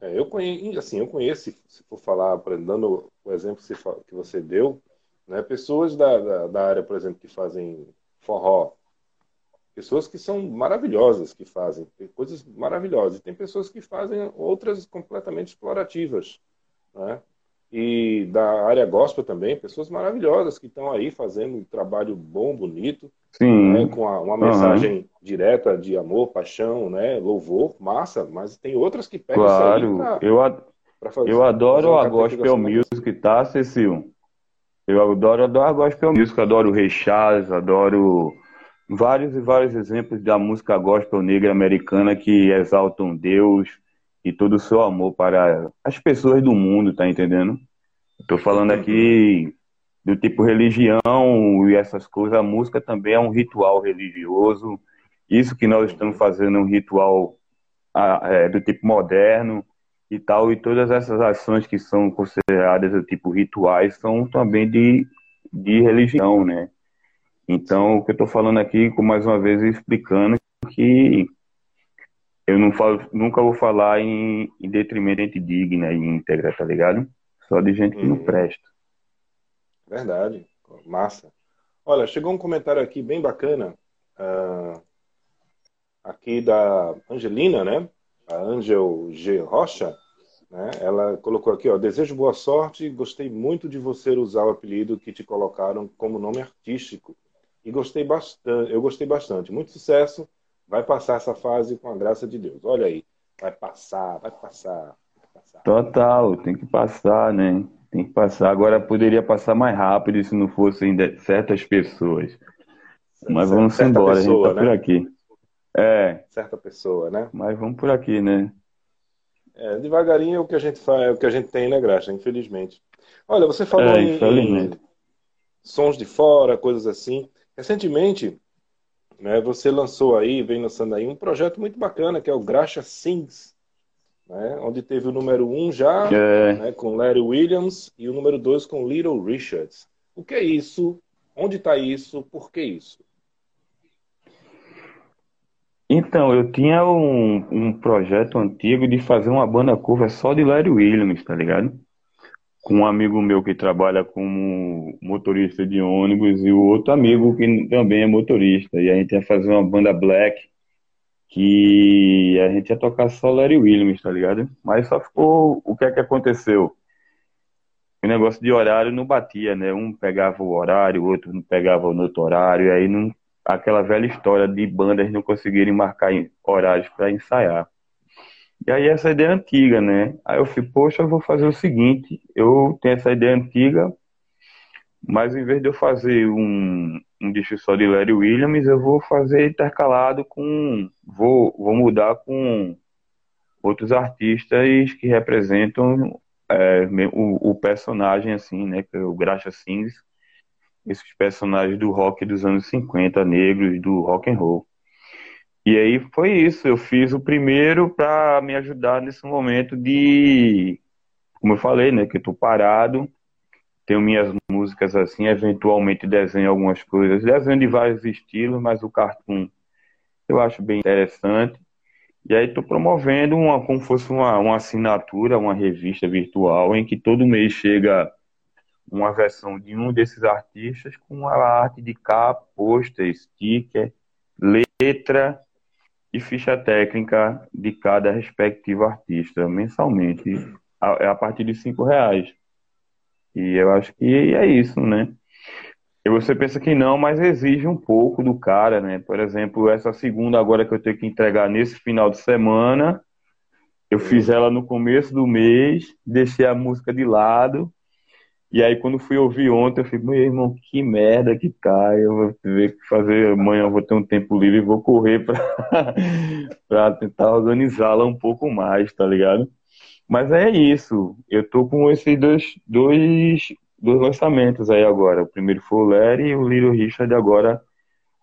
É, eu conheço, assim, eu conheço, se for falar, dando o exemplo que você deu, Né? Pessoas da, da, da área, por exemplo, que fazem forró, pessoas que são maravilhosas que fazem coisas maravilhosas. E tem pessoas que fazem outras completamente explorativas, né? E da área gospel também, pessoas maravilhosas que estão aí fazendo um trabalho bom, bonito, né? com a, uma mensagem uhum. direta de amor, paixão, né? louvor, massa, mas tem outras que pegam claro. isso aí pra, eu, ad... fazer, eu adoro a gospel music, tá, Cecil? Eu adoro, adoro a gospel music, adoro o Rei Charles, adoro vários e vários exemplos da música gospel negra americana que exaltam Deus e todo o seu amor para as pessoas do mundo, tá entendendo? Estou falando aqui do tipo religião e essas coisas. A música também é um ritual religioso. Isso que nós estamos fazendo é um ritual é, do tipo moderno e tal. E todas essas ações que são consideradas do tipo rituais são também de, de religião, né? Então, o que eu estou falando aqui, mais uma vez, explicando que eu não falo, nunca vou falar em, em detrimento de gente digna e íntegra, tá ligado? Só de gente que não uhum. presta. Verdade. Massa. Olha, chegou um comentário aqui bem bacana. Uh, aqui da Angelina, né? A Angel G. Rocha. Né? Ela colocou aqui, ó, desejo boa sorte, gostei muito de você usar o apelido que te colocaram como nome artístico e gostei bastante, eu gostei bastante. Muito sucesso. Vai passar essa fase com a graça de Deus. Olha aí, vai passar, vai passar. Vai passar. Total, tem que passar, né? Tem que passar. Agora poderia passar mais rápido se não fossem certas pessoas. Mas vamos certa embora, pessoa, a gente tá né? por aqui. É. Certa pessoa, né? Mas vamos por aqui, né? É, devagarinho é o que a gente faz, é o que a gente tem, né, Graxa? Infelizmente. Olha, você falou é, em, em, sons de fora, coisas assim. Recentemente, né, você lançou aí, vem lançando aí um projeto muito bacana, que é o Graxa Sings, né, onde teve o número 1 um já, é. né, com Larry Williams, e o número 2 com Little Richards. O que é isso? Onde está isso? Por que isso? Então, eu tinha um, um projeto antigo de fazer uma banda cover só de Larry Williams, tá ligado? Com um amigo meu que trabalha como motorista de ônibus e o outro amigo que também é motorista. E a gente ia fazer uma banda black que a gente ia tocar só Larry Williams, tá ligado? Mas só ficou. O que é que aconteceu? O negócio de horário não batia, né? Um pegava o horário, o outro não pegava o outro horário, e aí não, aquela velha história de bandas não conseguirem marcar horários para ensaiar. E aí essa ideia antiga, né? Aí eu falei, poxa, eu vou fazer o seguinte, eu tenho essa ideia antiga, mas em vez de eu fazer um, um disco só de Larry Williams, eu vou fazer intercalado com. Vou, vou mudar com outros artistas que representam é, o, o, personagem, assim, né? Que é o Graxa Sings, esses personagens do rock dos anos 50, negros, do rock and roll. E aí foi isso. Eu fiz o primeiro para me ajudar nesse momento de, como eu falei, né, que eu tô parado. Tenho minhas músicas assim, eventualmente desenho algumas coisas, desenho de vários estilos, mas o cartoon eu acho bem interessante. E aí estou promovendo uma, como fosse uma, uma assinatura, uma revista virtual, em que todo mês chega uma versão de um desses artistas com a arte de capa, pôster, sticker, letra e ficha técnica de cada respectivo artista mensalmente, a, a partir de cinco reais. E eu acho que é isso, né? E você pensa que não, mas exige um pouco do cara, né? Por exemplo, essa segunda agora que eu tenho que entregar nesse final de semana, eu fiz ela no começo do mês, deixei a música de lado e aí, quando fui ouvir ontem, eu fico, meu irmão, que merda que tá. Eu vou ver que fazer amanhã, eu vou ter um tempo livre e vou correr para tentar organizá-la um pouco mais, tá ligado? Mas é isso. Eu tô com esses dois, dois, dois lançamentos aí agora. O primeiro foi o Larry e o Little Richard agora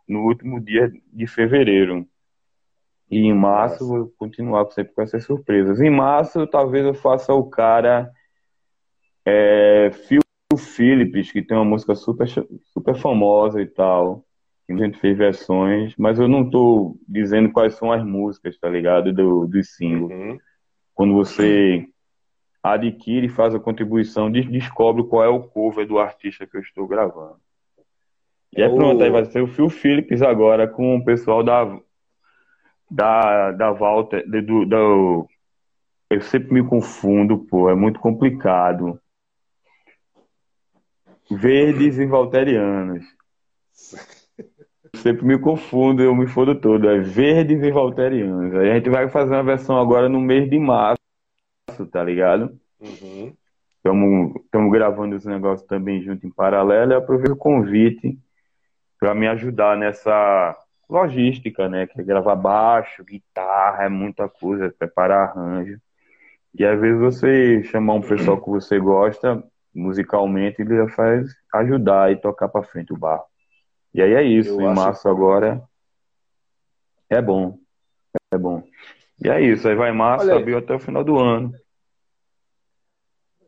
no último dia de fevereiro. E em março Nossa. vou continuar sempre com essas surpresas. Em março, talvez eu faça o cara é, Phil Phillips, que tem uma música super, super famosa e tal. A gente fez versões, mas eu não tô dizendo quais são as músicas, tá ligado? Do, dos singles. Uhum. Quando você adquire, faz a contribuição, descobre qual é o cover do artista que eu estou gravando. E aí pronto, aí vai ser o Phil Phillips agora com o pessoal da da, da Walter, do, do, eu sempre me confundo, pô, é muito complicado. Verdes e Valterianos. sempre me confundo, eu me fodo todo. É Verdes e Valterianos. Aí a gente vai fazer uma versão agora no mês de março, tá ligado? Estamos uhum. gravando esse negócio também junto em paralelo e aproveito o convite para me ajudar nessa logística, né? Que é gravar baixo, guitarra, é muita coisa, preparar arranjo. E às vezes você chamar um pessoal que você gosta musicalmente, ele já faz ajudar e tocar para frente o barro. E aí é isso, Eu em março agora é bom. É bom. E é isso, aí vai março, Olha abril até o final do ano.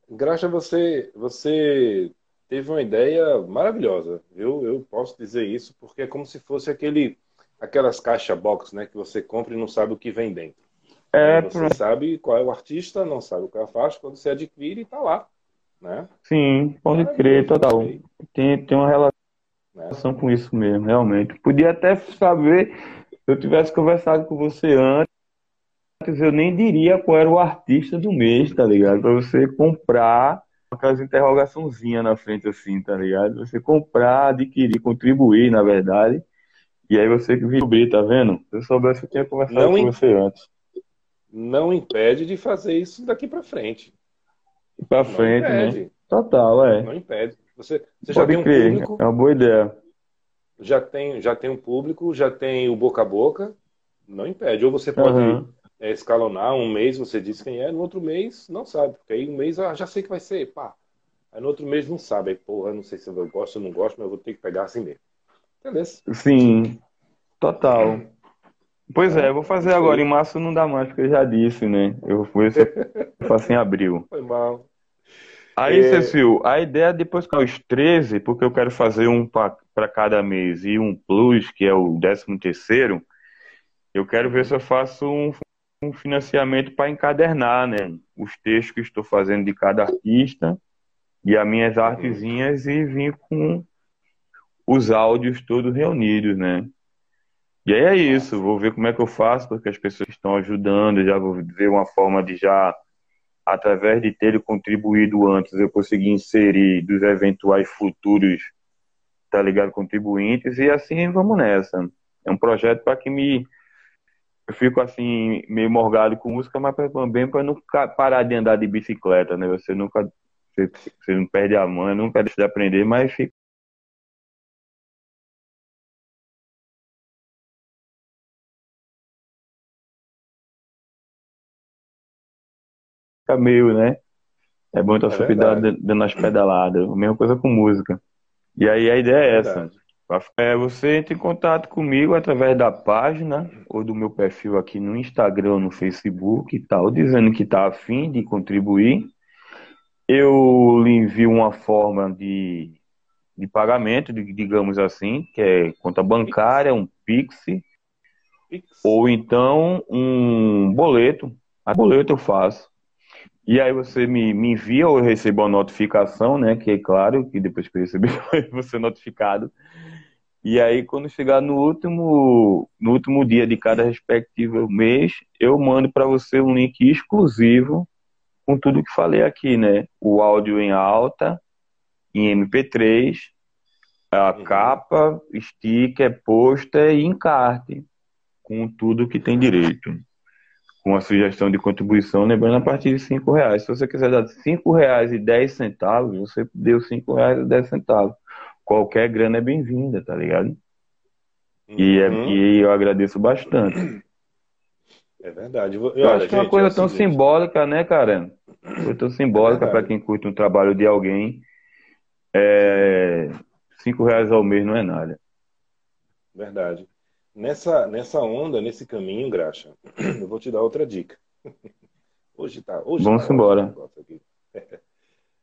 Graxa, você, você teve uma ideia maravilhosa. Eu, eu posso dizer isso porque é como se fosse aquele, aquelas caixa box, né, que você compra e não sabe o que vem dentro. É, você sabe qual é o artista, não sabe o que é a faixa, quando você adquire, está lá. Né? Sim, pode crer, total. Tem, tem uma relação né? com isso mesmo, realmente. Podia até saber, se eu tivesse conversado com você antes, eu nem diria qual era o artista do mês, tá ligado? Pra você comprar aquelas interrogaçãozinhas na frente assim, tá ligado? Você comprar, adquirir, contribuir, na verdade. E aí você que descobrir, tá vendo? Se eu soubesse, eu tinha conversado não com você antes. Não impede de fazer isso daqui para frente. Para frente, né? Total, é. Não impede. Você, você já tem um crer, público. É uma boa ideia. Já tem, já tem um público, já tem o boca a boca. Não impede. Ou você pode uhum. é, escalonar um mês, você diz quem é, no outro mês não sabe. Porque aí um mês ah, já sei que vai ser, pá. Aí no outro mês não sabe. Aí, porra, não sei se eu gosto ou não gosto, mas eu vou ter que pegar assim mesmo. Entendeu? Sim, total. Pois é, eu vou fazer agora. Em março não dá mais, porque eu já disse, né? Eu vou ver se eu faço em abril. Foi mal. Aí, é... Cecil, a ideia é depois que os 13, porque eu quero fazer um para cada mês e um plus, que é o 13 terceiro, eu quero ver se eu faço um, um financiamento para encadernar, né? Os textos que estou fazendo de cada artista e as minhas artezinhas e vir com os áudios todos reunidos, né? E aí é isso, vou ver como é que eu faço, porque as pessoas estão ajudando, já vou ver uma forma de já, através de ter contribuído antes, eu conseguir inserir dos eventuais futuros, tá ligado, contribuintes, e assim vamos nessa. É um projeto para que me. Eu fico assim, meio morgado com música, mas também para não parar de andar de bicicleta, né? Você nunca. Você, você não perde a mão, nunca deixa de aprender, mas fica meio, né? É bom estar é cuidado dando as pedaladas. A mesma coisa com música. E aí a ideia é, é essa. É, você entra em contato comigo através da página ou do meu perfil aqui no Instagram, no Facebook e tal, dizendo que está afim de contribuir. Eu lhe envio uma forma de, de pagamento, digamos assim, que é conta bancária, um Pix, Pix. ou então um boleto. A boleto eu faço. E aí você me, me envia ou eu recebo a notificação, né? Que é claro que depois que eu receber, eu vou ser notificado. E aí, quando chegar no último, no último dia de cada respectivo mês, eu mando para você um link exclusivo com tudo que falei aqui, né? O áudio em alta, em MP3, a uhum. capa, sticker, pôster e encarte, com tudo que tem direito com a sugestão de contribuição, lembrando a partir de cinco reais. Se você quiser dar cinco reais e dez centavos, você deu cinco reais e dez centavos. Qualquer grana é bem-vinda, tá ligado? Uhum. E, é, uhum. e eu agradeço bastante. É verdade. Eu, eu acho que é uma coisa é tão seguinte. simbólica, né, cara? Coisa tão simbólica é para quem curte um trabalho de alguém. É... Cinco reais ao mês não é nada. Verdade. Nessa, nessa onda, nesse caminho, Graxa, eu vou te dar outra dica. Hoje tá. Hoje Vamos tá embora.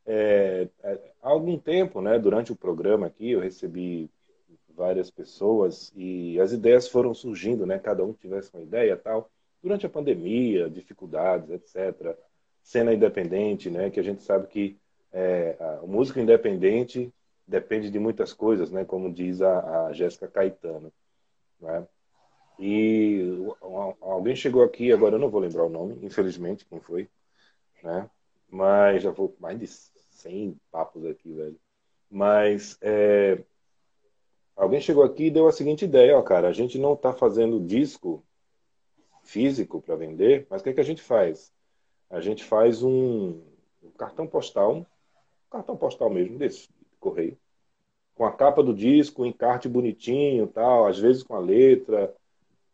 É, é, há algum tempo, né, durante o programa aqui, eu recebi várias pessoas e as ideias foram surgindo, né? Cada um tivesse uma ideia tal. Durante a pandemia, dificuldades, etc. cena independente, né? Que a gente sabe que é, a música independente depende de muitas coisas, né? Como diz a, a Jéssica Caetano, né? E alguém chegou aqui, agora eu não vou lembrar o nome, infelizmente, quem foi, né? Mas já vou mais de 100 papos aqui, velho. Mas é, alguém chegou aqui e deu a seguinte ideia, ó, cara, a gente não está fazendo disco físico para vender, mas o que, é que a gente faz? A gente faz um, um cartão postal, um cartão postal mesmo, desse, de correio, com a capa do disco, um encarte bonitinho, tal, às vezes com a letra,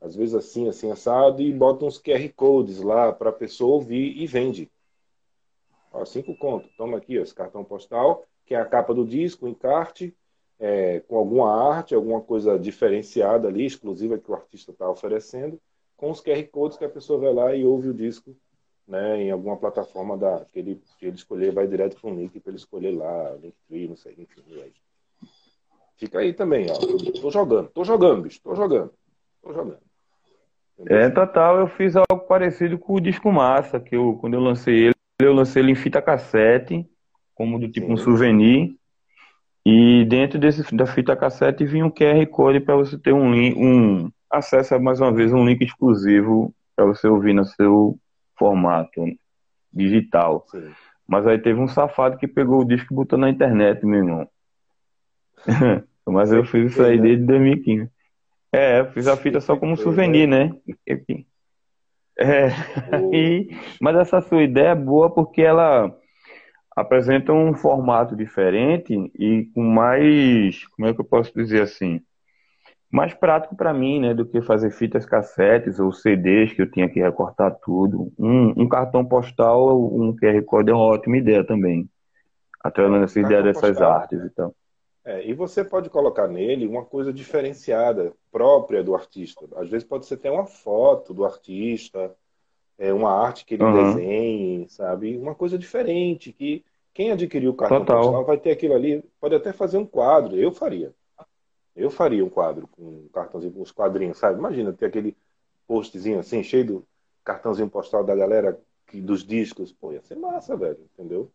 às vezes assim, assim, assado, e bota uns QR Codes lá para a pessoa ouvir e vende. Ó, cinco contos. Toma aqui ó, esse cartão postal, que é a capa do disco, o encarte, é, com alguma arte, alguma coisa diferenciada ali, exclusiva que o artista está oferecendo, com os QR Codes que a pessoa vai lá e ouve o disco né, em alguma plataforma da, que, ele, que ele escolher, vai direto para um link para ele escolher lá, Linktree, não sei, enfim. Aí. Fica aí também, ó. Tô jogando, tô jogando, bicho, tô jogando, tô jogando. Entendeu? É, total, eu fiz algo parecido com o Disco Massa, que eu, quando eu lancei ele, eu lancei ele em fita cassete, como do tipo Sim. um souvenir, e dentro desse, da fita cassete vinha um QR Code para você ter um link, um acesso a mais uma vez um link exclusivo para você ouvir no seu formato digital. Sim. Mas aí teve um safado que pegou o disco e botou na internet, meu irmão. Mas eu fiz isso aí desde 2015. É, eu fiz a fita só como souvenir, né? É, e, mas essa sua ideia é boa porque ela apresenta um formato diferente e com mais, como é que eu posso dizer assim, mais prático para mim, né, do que fazer fitas cassetes ou CDs que eu tinha que recortar tudo. Um, um cartão postal, um QR Code é uma ótima ideia também. Até nessa ideia dessas postal, artes e tal. É, e você pode colocar nele uma coisa diferenciada, própria do artista. Às vezes pode ser até uma foto do artista, é, uma arte que ele uhum. desenhe, sabe? Uma coisa diferente, que quem adquiriu o cartão Total. postal vai ter aquilo ali, pode até fazer um quadro. Eu faria. Eu faria um quadro com um cartãozinho, com uns quadrinhos, sabe? Imagina ter aquele postzinho assim, cheio do cartãozinho postal da galera que, dos discos. Pô, ia ser massa, velho, entendeu?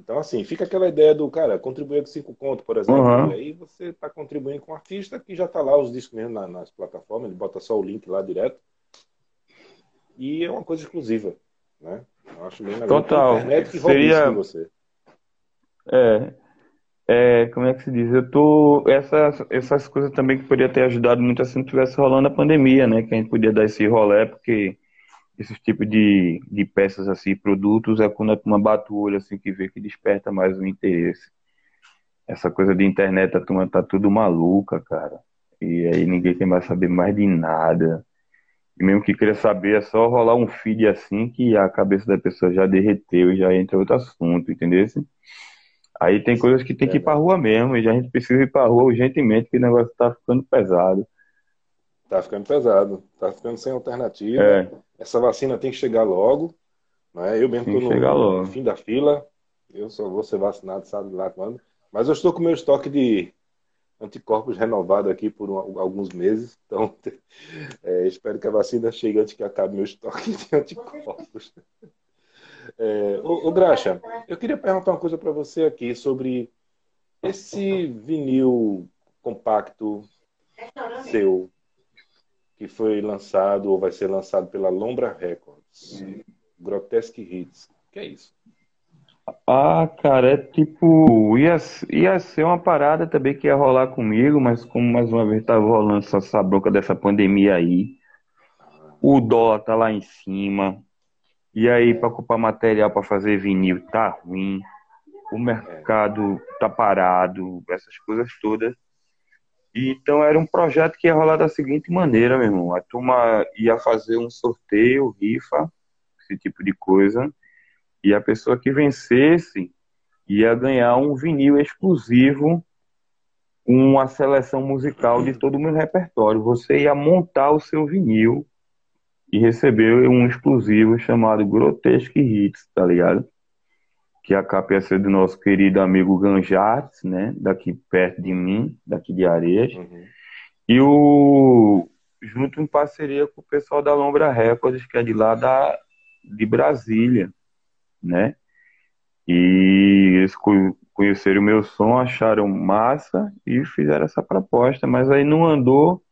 Então, assim, fica aquela ideia do, cara, contribuir com cinco contos, por exemplo. Uhum. E aí você está contribuindo com o artista que já está lá os discos mesmo na, nas plataformas, ele bota só o link lá direto. E é uma coisa exclusiva, né? Eu acho bem legal. Total. Internet que Seria... você. É, é, como é que se diz? Eu tô. Essas, essas coisas também que poderia ter ajudado muito assim se não tivesse rolando a pandemia, né? Que a gente podia dar esse rolé, porque esses tipos de, de peças assim, produtos, é quando a turma bate o olho assim que vê que desperta mais o interesse. Essa coisa de internet, a turma tá tudo maluca, cara. E aí ninguém quer mais saber mais de nada. E mesmo que queira saber, é só rolar um feed assim que a cabeça da pessoa já derreteu e já entra outro assunto, entendeu? Aí tem coisas que tem que ir pra rua mesmo, e a gente precisa ir pra rua urgentemente, que o negócio tá ficando pesado. Tá ficando pesado, tá ficando sem alternativa. É. Essa vacina tem que chegar logo. Né? Eu mesmo estou no, no, fim da fila. Eu só vou ser vacinado, sabe lá quando. Mas eu estou com meu estoque de anticorpos renovado aqui por um, alguns meses. Então, é, espero que a vacina chegue antes que acabe meu estoque de anticorpos. É, ô, Graxa, eu queria perguntar uma coisa para você aqui sobre esse vinil compacto seu que foi lançado ou vai ser lançado pela Lombra Records, Grotesque Hits. Que é isso? Ah, cara, é tipo. Ia, ia ser uma parada também que ia rolar comigo, mas como mais uma vez tava rolando essa bronca dessa pandemia aí, o dólar tá lá em cima, e aí, para comprar material para fazer vinil tá ruim, o mercado tá parado, essas coisas todas. Então era um projeto que ia rolar da seguinte maneira, meu irmão. A turma ia fazer um sorteio, rifa, esse tipo de coisa. E a pessoa que vencesse ia ganhar um vinil exclusivo, uma seleção musical de todo o meu repertório. Você ia montar o seu vinil e recebeu um exclusivo chamado Grotesque Hits, tá ligado? Que a capa ia ser do nosso querido amigo Ganjartes, né? Daqui perto de mim, daqui de Areias. Uhum. E o junto em parceria com o pessoal da Lombra Records, que é de lá da, de Brasília. né? E eles conheceram o meu som, acharam massa e fizeram essa proposta, mas aí não andou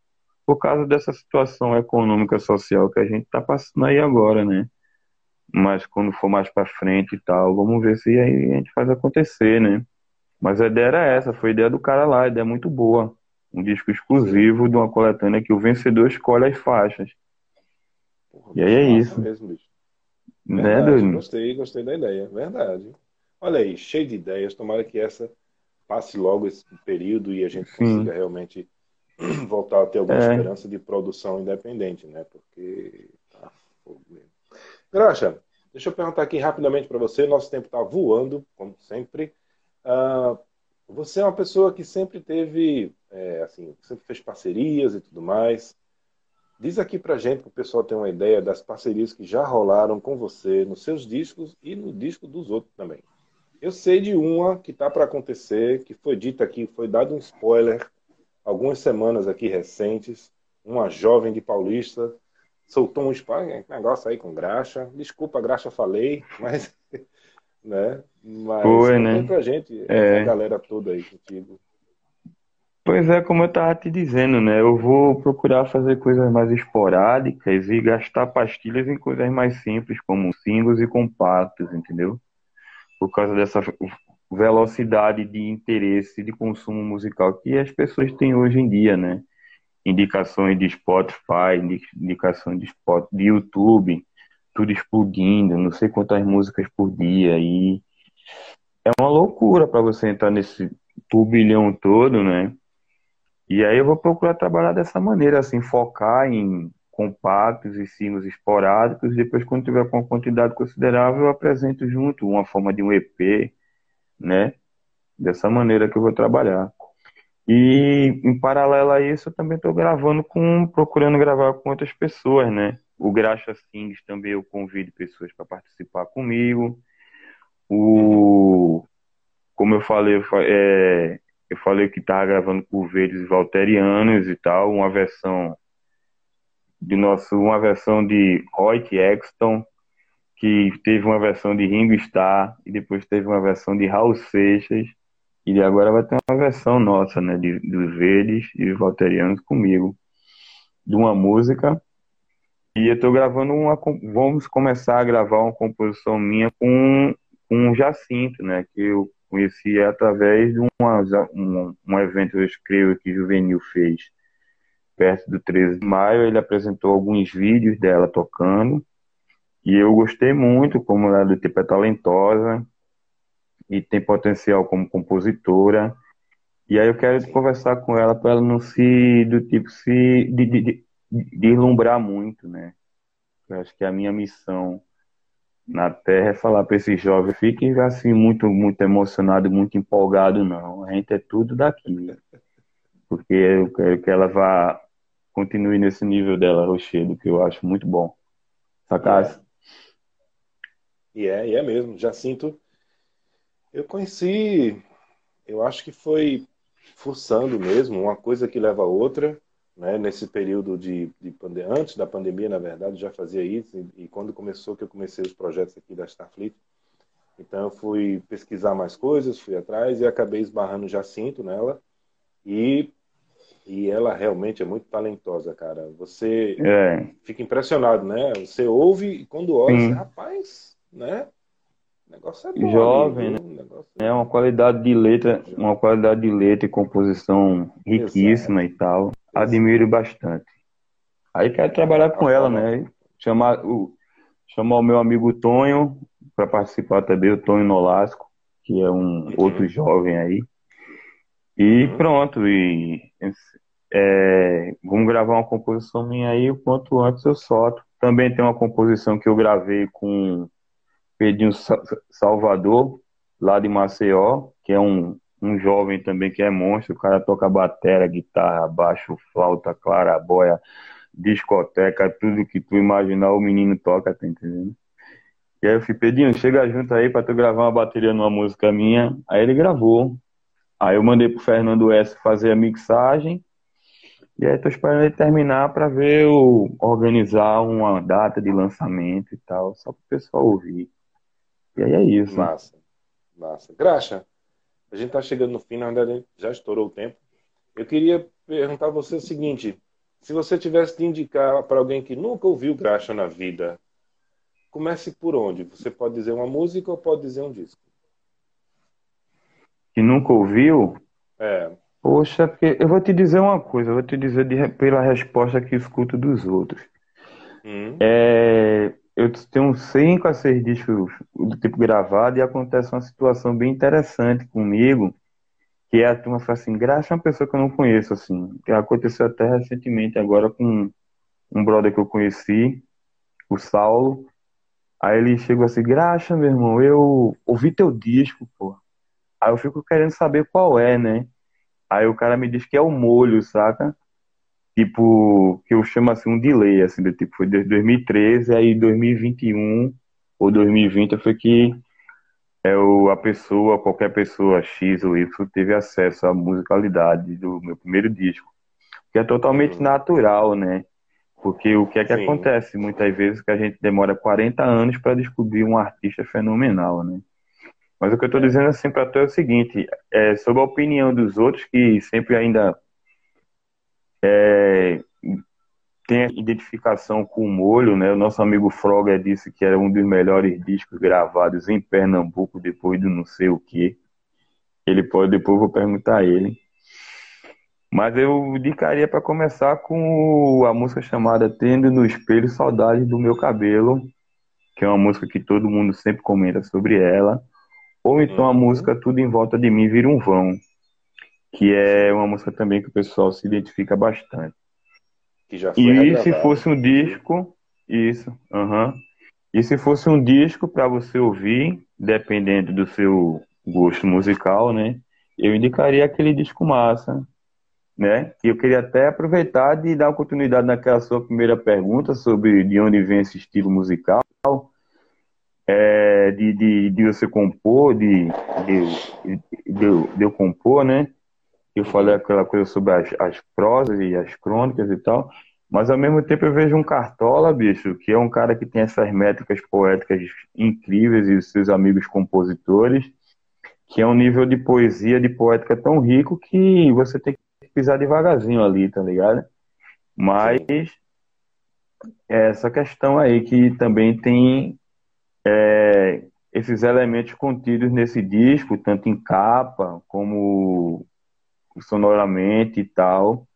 por causa dessa situação econômica social que a gente está passando aí agora, né? Mas quando for mais para frente e tal, vamos ver se aí a gente faz acontecer, né? Mas a ideia era essa, foi a ideia do cara lá, a ideia é muito boa. Um disco exclusivo de uma coletânea que o vencedor escolhe as faixas. Porra, e aí é isso. Mesmo, bicho. Né, verdade, gostei, gostei da ideia, verdade. Olha aí, cheio de ideias. Tomara que essa passe logo esse período e a gente consiga Sim. realmente voltar a ter alguma é. esperança de produção independente, né? Porque tá fogo mesmo. Graxa, deixa eu perguntar aqui rapidamente para você. Nosso tempo está voando, como sempre. Uh, você é uma pessoa que sempre teve, é, assim, sempre fez parcerias e tudo mais. Diz aqui pra gente, para o pessoal ter uma ideia das parcerias que já rolaram com você nos seus discos e no disco dos outros também. Eu sei de uma que está para acontecer, que foi dita aqui, foi dado um spoiler algumas semanas aqui recentes. Uma jovem de Paulista soltou um negócio aí com graxa. Desculpa, graxa falei, mas né? Mas Foi, né? pra gente, é. a galera toda aí contigo. Pois é, como eu estava te dizendo, né? Eu vou procurar fazer coisas mais esporádicas e gastar pastilhas em coisas mais simples, como singles e compactos, entendeu? Por causa dessa velocidade de interesse de consumo musical que as pessoas têm hoje em dia, né? Indicações de Spotify, indicações de, Spot, de YouTube, tudo explodindo, não sei quantas músicas por dia e é uma loucura para você entrar nesse turbilhão todo, né? E aí eu vou procurar trabalhar dessa maneira, assim, focar em compactos e sinos esporádicos, depois quando tiver com uma quantidade considerável eu apresento junto uma forma de um EP, né? Dessa maneira que eu vou trabalhar. E em paralelo a isso, eu também estou gravando com, procurando gravar com outras pessoas, né? O Graxa Sings também eu convido pessoas para participar comigo. O, como eu falei, eu, é, eu falei que estava gravando por Verdes Valterianos e tal, uma versão de nosso, uma versão de Roy Exton, que teve uma versão de Ringo Starr e depois teve uma versão de Raul Seixas e agora vai ter uma versão nossa, né, de, dos Verdes e Valterianos comigo, de uma música e eu estou gravando uma. Vamos começar a gravar uma composição minha com, com um Jacinto, né? Que eu conheci através de uma, um, um evento, eu escrevo que Juvenil fez perto do 13 de maio. Ele apresentou alguns vídeos dela tocando. E eu gostei muito, como ela do tipo é talentosa e tem potencial como compositora. E aí eu quero conversar com ela para ela não se do tipo se de, de, deslumbrar muito, né? Eu acho que a minha missão na Terra é falar para esses jovens, fiquem assim muito, muito emocionado, muito empolgado, não. A gente é tudo daqui. Porque eu quero que ela vá, continue nesse nível dela, Rochedo, que eu acho muito bom. Sacasse? E é, e é mesmo. Já sinto. Eu conheci, eu acho que foi forçando mesmo, uma coisa que leva a outra né, nesse período de, de antes da pandemia, na verdade, já fazia isso e, e, quando começou que eu comecei os projetos aqui da Starfleet, então eu fui pesquisar mais coisas, fui atrás e acabei esbarrando Jacinto nela e e ela realmente é muito talentosa, cara. Você é. fica impressionado, né? Você ouve e quando olha, você, rapaz, né? O negócio é bom, jovem, né? É, é uma qualidade de letra, uma qualidade de letra e composição riquíssima Exato. e tal admiro bastante. Aí quero trabalhar com ela, né? Chamar o, chamar o meu amigo Tonho para participar também, o Tonho Nolasco, que é um uhum. outro jovem aí. E uhum. pronto, e é, vamos gravar uma composição minha aí, o quanto antes eu solto. Também tem uma composição que eu gravei com Pedrinho Salvador, lá de Maceió, que é um, um jovem também que é monstro, o cara toca bateria, guitarra, baixo, flauta, clarabóia, discoteca, tudo que tu imaginar o menino toca, tá entendendo? E aí eu fui, Pedrinho, chega junto aí pra tu gravar uma bateria numa música minha. Aí ele gravou. Aí eu mandei pro Fernando S fazer a mixagem. E aí tô esperando ele terminar pra ver o organizar uma data de lançamento e tal, só pro pessoal ouvir. E aí é isso. Massa, massa. Graxa, a gente está chegando no fim, na verdade já estourou o tempo. Eu queria perguntar a você o seguinte: se você tivesse de indicar para alguém que nunca ouviu Graxa na vida, comece por onde? Você pode dizer uma música ou pode dizer um disco? Que nunca ouviu? É. Poxa, porque eu vou te dizer uma coisa, eu vou te dizer de, pela resposta que escuto dos outros. Hum. É, eu tenho cinco a seis discos do tipo gravado e acontece uma situação bem interessante comigo, que é a turma fala assim, graças a uma pessoa que eu não conheço, assim, que aconteceu até recentemente agora com um brother que eu conheci, o Saulo, aí ele chegou assim, graça, meu irmão, eu ouvi teu disco, pô. Aí eu fico querendo saber qual é, né? Aí o cara me diz que é o molho, saca? Tipo, que eu chamo assim um delay, assim, do tipo, foi de 2013, aí 2021 ou 2020 foi que é o, a pessoa, qualquer pessoa, X ou Y, teve acesso à musicalidade do meu primeiro disco. Que é totalmente uhum. natural, né? Porque o que é que Sim. acontece muitas vezes que a gente demora 40 anos para descobrir um artista fenomenal, né? Mas o que eu estou dizendo assim para tu é o seguinte, é sobre a opinião dos outros que sempre ainda é, tem a identificação com o molho, né? O nosso amigo Froger disse que era um dos melhores discos gravados em Pernambuco depois do não sei o que. Ele pode, depois vou perguntar a ele. Mas eu indicaria para começar com a música chamada Tendo no Espelho Saudade do Meu Cabelo, que é uma música que todo mundo sempre comenta sobre ela. Ou então a uhum. música Tudo em Volta de Mim Vira um Vão, que é uma música também que o pessoal se identifica bastante. e se fosse um disco, isso, uhum. E se fosse um disco para você ouvir, dependendo do seu gosto musical, né? Eu indicaria aquele disco massa, né? Que eu queria até aproveitar de dar oportunidade naquela sua primeira pergunta sobre de onde vem esse estilo musical, é, de, de, de você compor, de, de, de, de eu compor, né? Eu falei aquela coisa sobre as, as prosas e as crônicas e tal, mas ao mesmo tempo eu vejo um Cartola, bicho, que é um cara que tem essas métricas poéticas incríveis e os seus amigos compositores, que é um nível de poesia, de poética tão rico que você tem que pisar devagarzinho ali, tá ligado? Mas é essa questão aí que também tem é, esses elementos contidos nesse disco, tanto em capa como sonoramente e tal.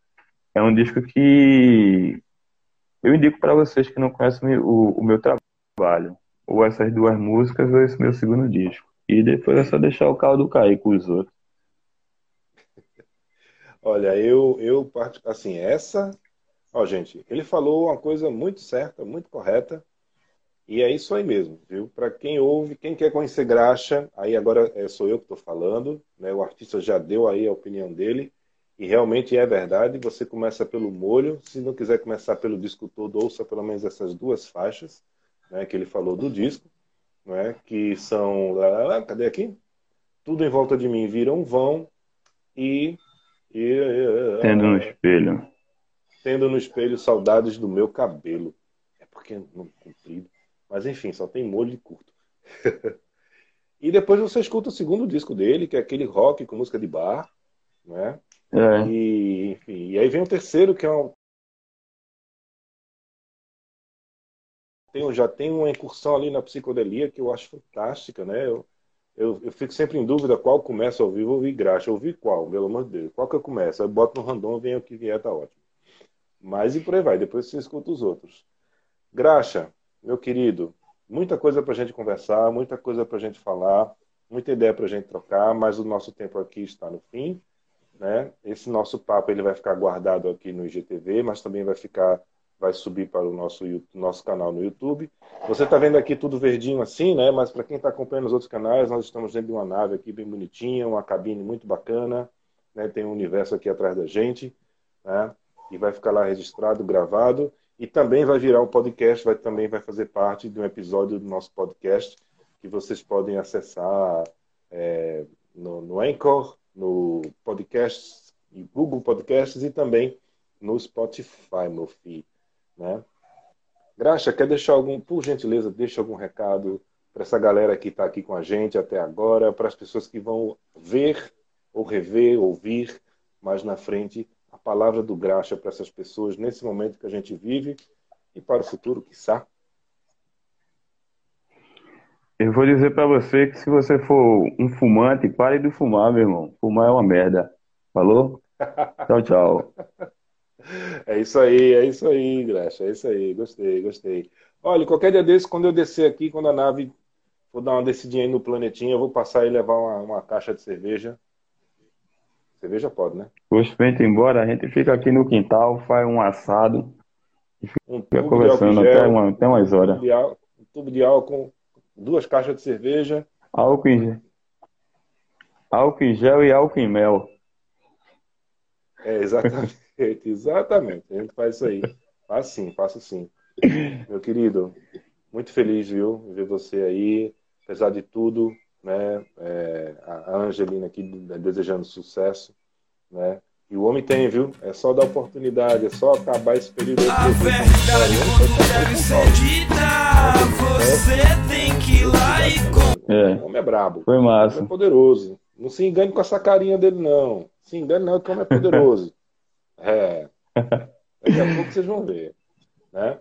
É um disco que eu indico para vocês que não conhecem o, o, meu trabalho. Ou essas duas músicas ou esse meu segundo disco. E depois é só deixar o caldo cair com os outros. Olha, eu, eu assim, essa. Ó, gente, ele falou uma coisa muito certa, muito correta. E é isso aí mesmo, viu? Para quem ouve, quem quer conhecer Graxa, aí agora é, sou eu que estou falando, né? O artista já deu aí a opinião dele e realmente é verdade. Você começa pelo molho, se não quiser começar pelo disco todo, ouça pelo menos essas duas faixas, né? Que ele falou do disco, né? Que são, cadê aqui? Tudo em volta de mim vira um vão e, e tendo no espelho, tendo no espelho saudades do meu cabelo. É porque não comprido. Mas enfim, só tem molho de curto. e depois você escuta o segundo disco dele, que é aquele rock com música de bar, né? É. E, enfim, e aí vem o terceiro, que é um, tem, já tem uma incursão ali na psicodelia que eu acho fantástica, né? Eu, eu, eu, fico sempre em dúvida qual começa ao vivo, ouvir graxa. Ouvir qual, pelo amor de Deus? Qual que eu começo? Eu boto no random, vem o que vier, tá ótimo. Mas e por aí vai, depois você escuta os outros. Graxa, meu querido, muita coisa para a gente conversar, muita coisa para a gente falar, muita ideia para a gente trocar, mas o nosso tempo aqui está no fim. Né? Esse nosso papo ele vai ficar guardado aqui no IGTV, mas também vai ficar, vai subir para o nosso, nosso canal no YouTube. Você está vendo aqui tudo verdinho assim, né? Mas para quem está acompanhando os outros canais, nós estamos dentro de uma nave aqui bem bonitinha, uma cabine muito bacana, né? Tem um universo aqui atrás da gente, né? E vai ficar lá registrado, gravado. E também vai virar um podcast, vai, também vai fazer parte de um episódio do nosso podcast que vocês podem acessar é, no, no Anchor, no podcast, em Google Podcasts e também no Spotify, meu filho. Né? Graxa, quer deixar algum, por gentileza, deixa algum recado para essa galera que está aqui com a gente até agora, para as pessoas que vão ver ou rever, ouvir mais na frente a palavra do graxa para essas pessoas nesse momento que a gente vive e para o futuro, quiçá. Eu vou dizer para você que se você for um fumante, pare de fumar, meu irmão. Fumar é uma merda. Falou? tchau, tchau. É isso aí, é isso aí, Graxa, é isso aí. Gostei, gostei. Olha, qualquer dia desse, quando eu descer aqui, quando a nave for dar uma descidinha aí no planetinha, eu vou passar e levar uma, uma caixa de cerveja. Cerveja pode, né? Hoje, vem embora, a gente fica aqui no quintal, faz um assado e fica um conversando até, uma, até umas horas. Um tubo de álcool, duas caixas de cerveja. Álcool em gel. Álcool em gel e álcool em mel. É, exatamente. exatamente. A gente faz isso aí. Faz sim, faço sim. Meu querido, muito feliz, viu, ver você aí. Apesar de tudo, né? É, a Angelina aqui desejando sucesso, né? E o homem tem, viu? É só dar oportunidade, é só acabar esse período. A verdade quando deve ser dita, você tem que ir lá e com. É. O homem é brabo. Foi massa. O homem é poderoso. Não se engane com essa carinha dele, não. Se engane não, que o homem é poderoso. é. Daqui a pouco vocês vão ver. Né?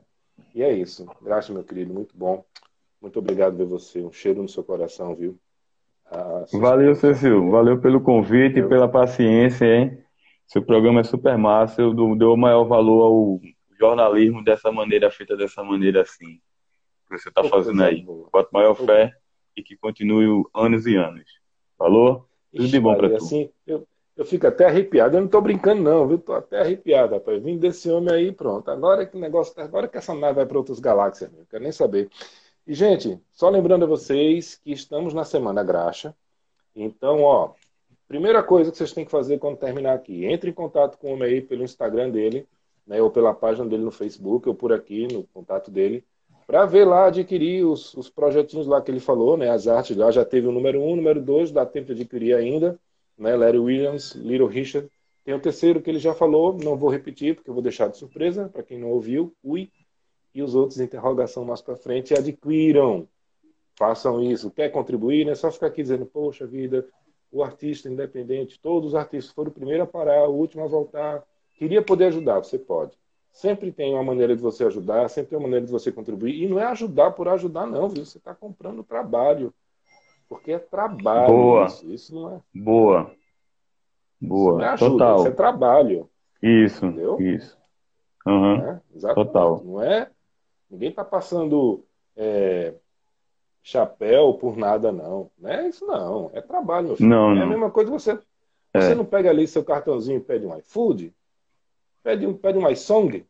E é isso. Graças, meu querido. Muito bom. Muito obrigado ver você. Um cheiro no seu coração, viu? Valeu, Cecil. Valeu pelo convite e pela paciência, hein? Seu programa é super massa, eu dou o maior valor ao jornalismo dessa maneira, feita dessa maneira assim. Que você está fazendo aí. Boto maior fé e que continue anos e anos. Falou? Tudo de bom para tu. Assim, eu, eu fico até arrepiado. Eu não estou brincando, não, viu? Tô até arrepiado, rapaz. Vim desse homem aí, pronto. Agora que o negócio, agora que essa nave vai para outras galáxias, não quero nem saber. E, gente, só lembrando a vocês que estamos na Semana Graxa. Então, ó, Primeira coisa que vocês têm que fazer quando terminar aqui, entre em contato com o homem aí pelo Instagram dele, né, ou pela página dele no Facebook, ou por aqui, no contato dele, para ver lá, adquirir os, os projetinhos lá que ele falou, né, as artes lá, já teve o número um, número dois, dá tempo de adquirir ainda, né, Larry Williams, Little Richard. Tem o terceiro que ele já falou, não vou repetir, porque eu vou deixar de surpresa, para quem não ouviu, ui, e os outros, interrogação mais para frente, adquiram, façam isso. Quer contribuir, não é só ficar aqui dizendo, poxa vida, o artista independente, todos os artistas foram o primeiro a parar, o último a voltar. Queria poder ajudar, você pode. Sempre tem uma maneira de você ajudar, sempre tem uma maneira de você contribuir. E não é ajudar por ajudar, não, viu? Você está comprando trabalho. Porque é trabalho. Boa. Isso, isso não é. Boa. Boa. Isso não é ajuda, Total. isso é trabalho. Isso. Entendeu? Isso. Uhum. É, Total. Não é. Ninguém está passando é, chapéu por nada, não. Não é isso, não. É trabalho, meu filho. Não, é não. a mesma coisa você. É. Você não pega ali seu cartãozinho e pede um iFood? Pede um, pede um iSong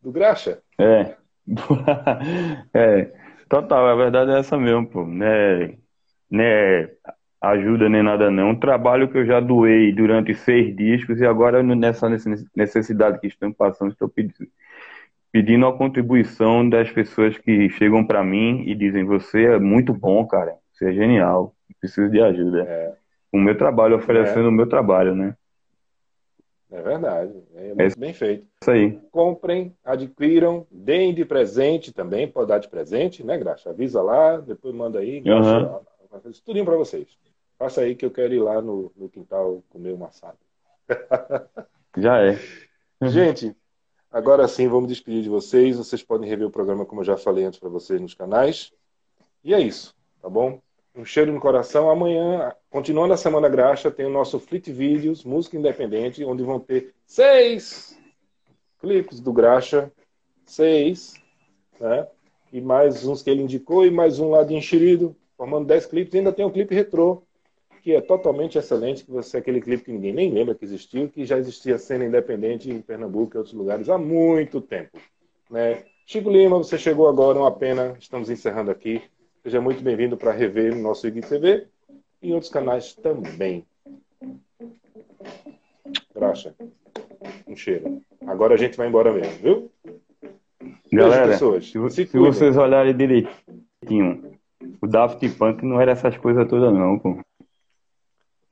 do Graxa? É. é. Total, a verdade é essa mesmo, pô. Né, né ajuda nem nada não. Um trabalho que eu já doei durante seis discos e agora nessa necessidade que estamos passando, estou pedindo, pedindo a contribuição das pessoas que chegam para mim e dizem: Você é muito bom, cara, você é genial, preciso de ajuda. É. O meu trabalho, oferecendo é. o meu trabalho, né? É verdade, é muito é bem feito. Isso aí. Comprem, adquiram, deem de presente também, pode dar de presente, né, Graxa? Avisa lá, depois manda aí, Graxa, uhum. tudinho para vocês. Faça aí que eu quero ir lá no, no quintal comer uma assado. Já é. Gente, Agora sim, vamos despedir de vocês. Vocês podem rever o programa, como eu já falei antes para vocês, nos canais. E é isso, tá bom? Um cheiro no coração. Amanhã, continuando a Semana Graxa, tem o nosso Fleet Videos, música independente, onde vão ter seis clipes do Graxa. Seis, né? E mais uns que ele indicou, e mais um lá de enxerido, formando dez clipes. E ainda tem um clipe retrô, que é totalmente excelente, que você aquele clipe que ninguém nem lembra que existiu, que já existia cena independente em Pernambuco e outros lugares há muito tempo. Né? Chico Lima, você chegou agora, uma pena, estamos encerrando aqui. Seja muito bem-vindo para rever no nosso IGTV e em outros canais também. Graxa, um cheiro. Agora a gente vai embora mesmo, viu? Galera, pessoas, se, se, se vocês olharem direitinho, o Daft Punk não era essas coisas todas não, pô.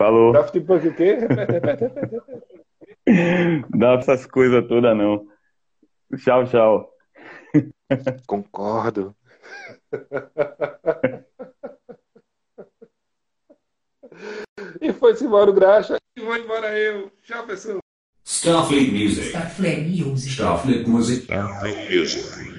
Falou. Daft Punk o quê? Dá essas coisas todas, não. Tchau, tchau. Concordo. e foi-se embora o Graxa. E vou embora eu. Tchau, pessoal. Starfleet Music. Starfleet Music. Starfleet Music. Starfleet Music.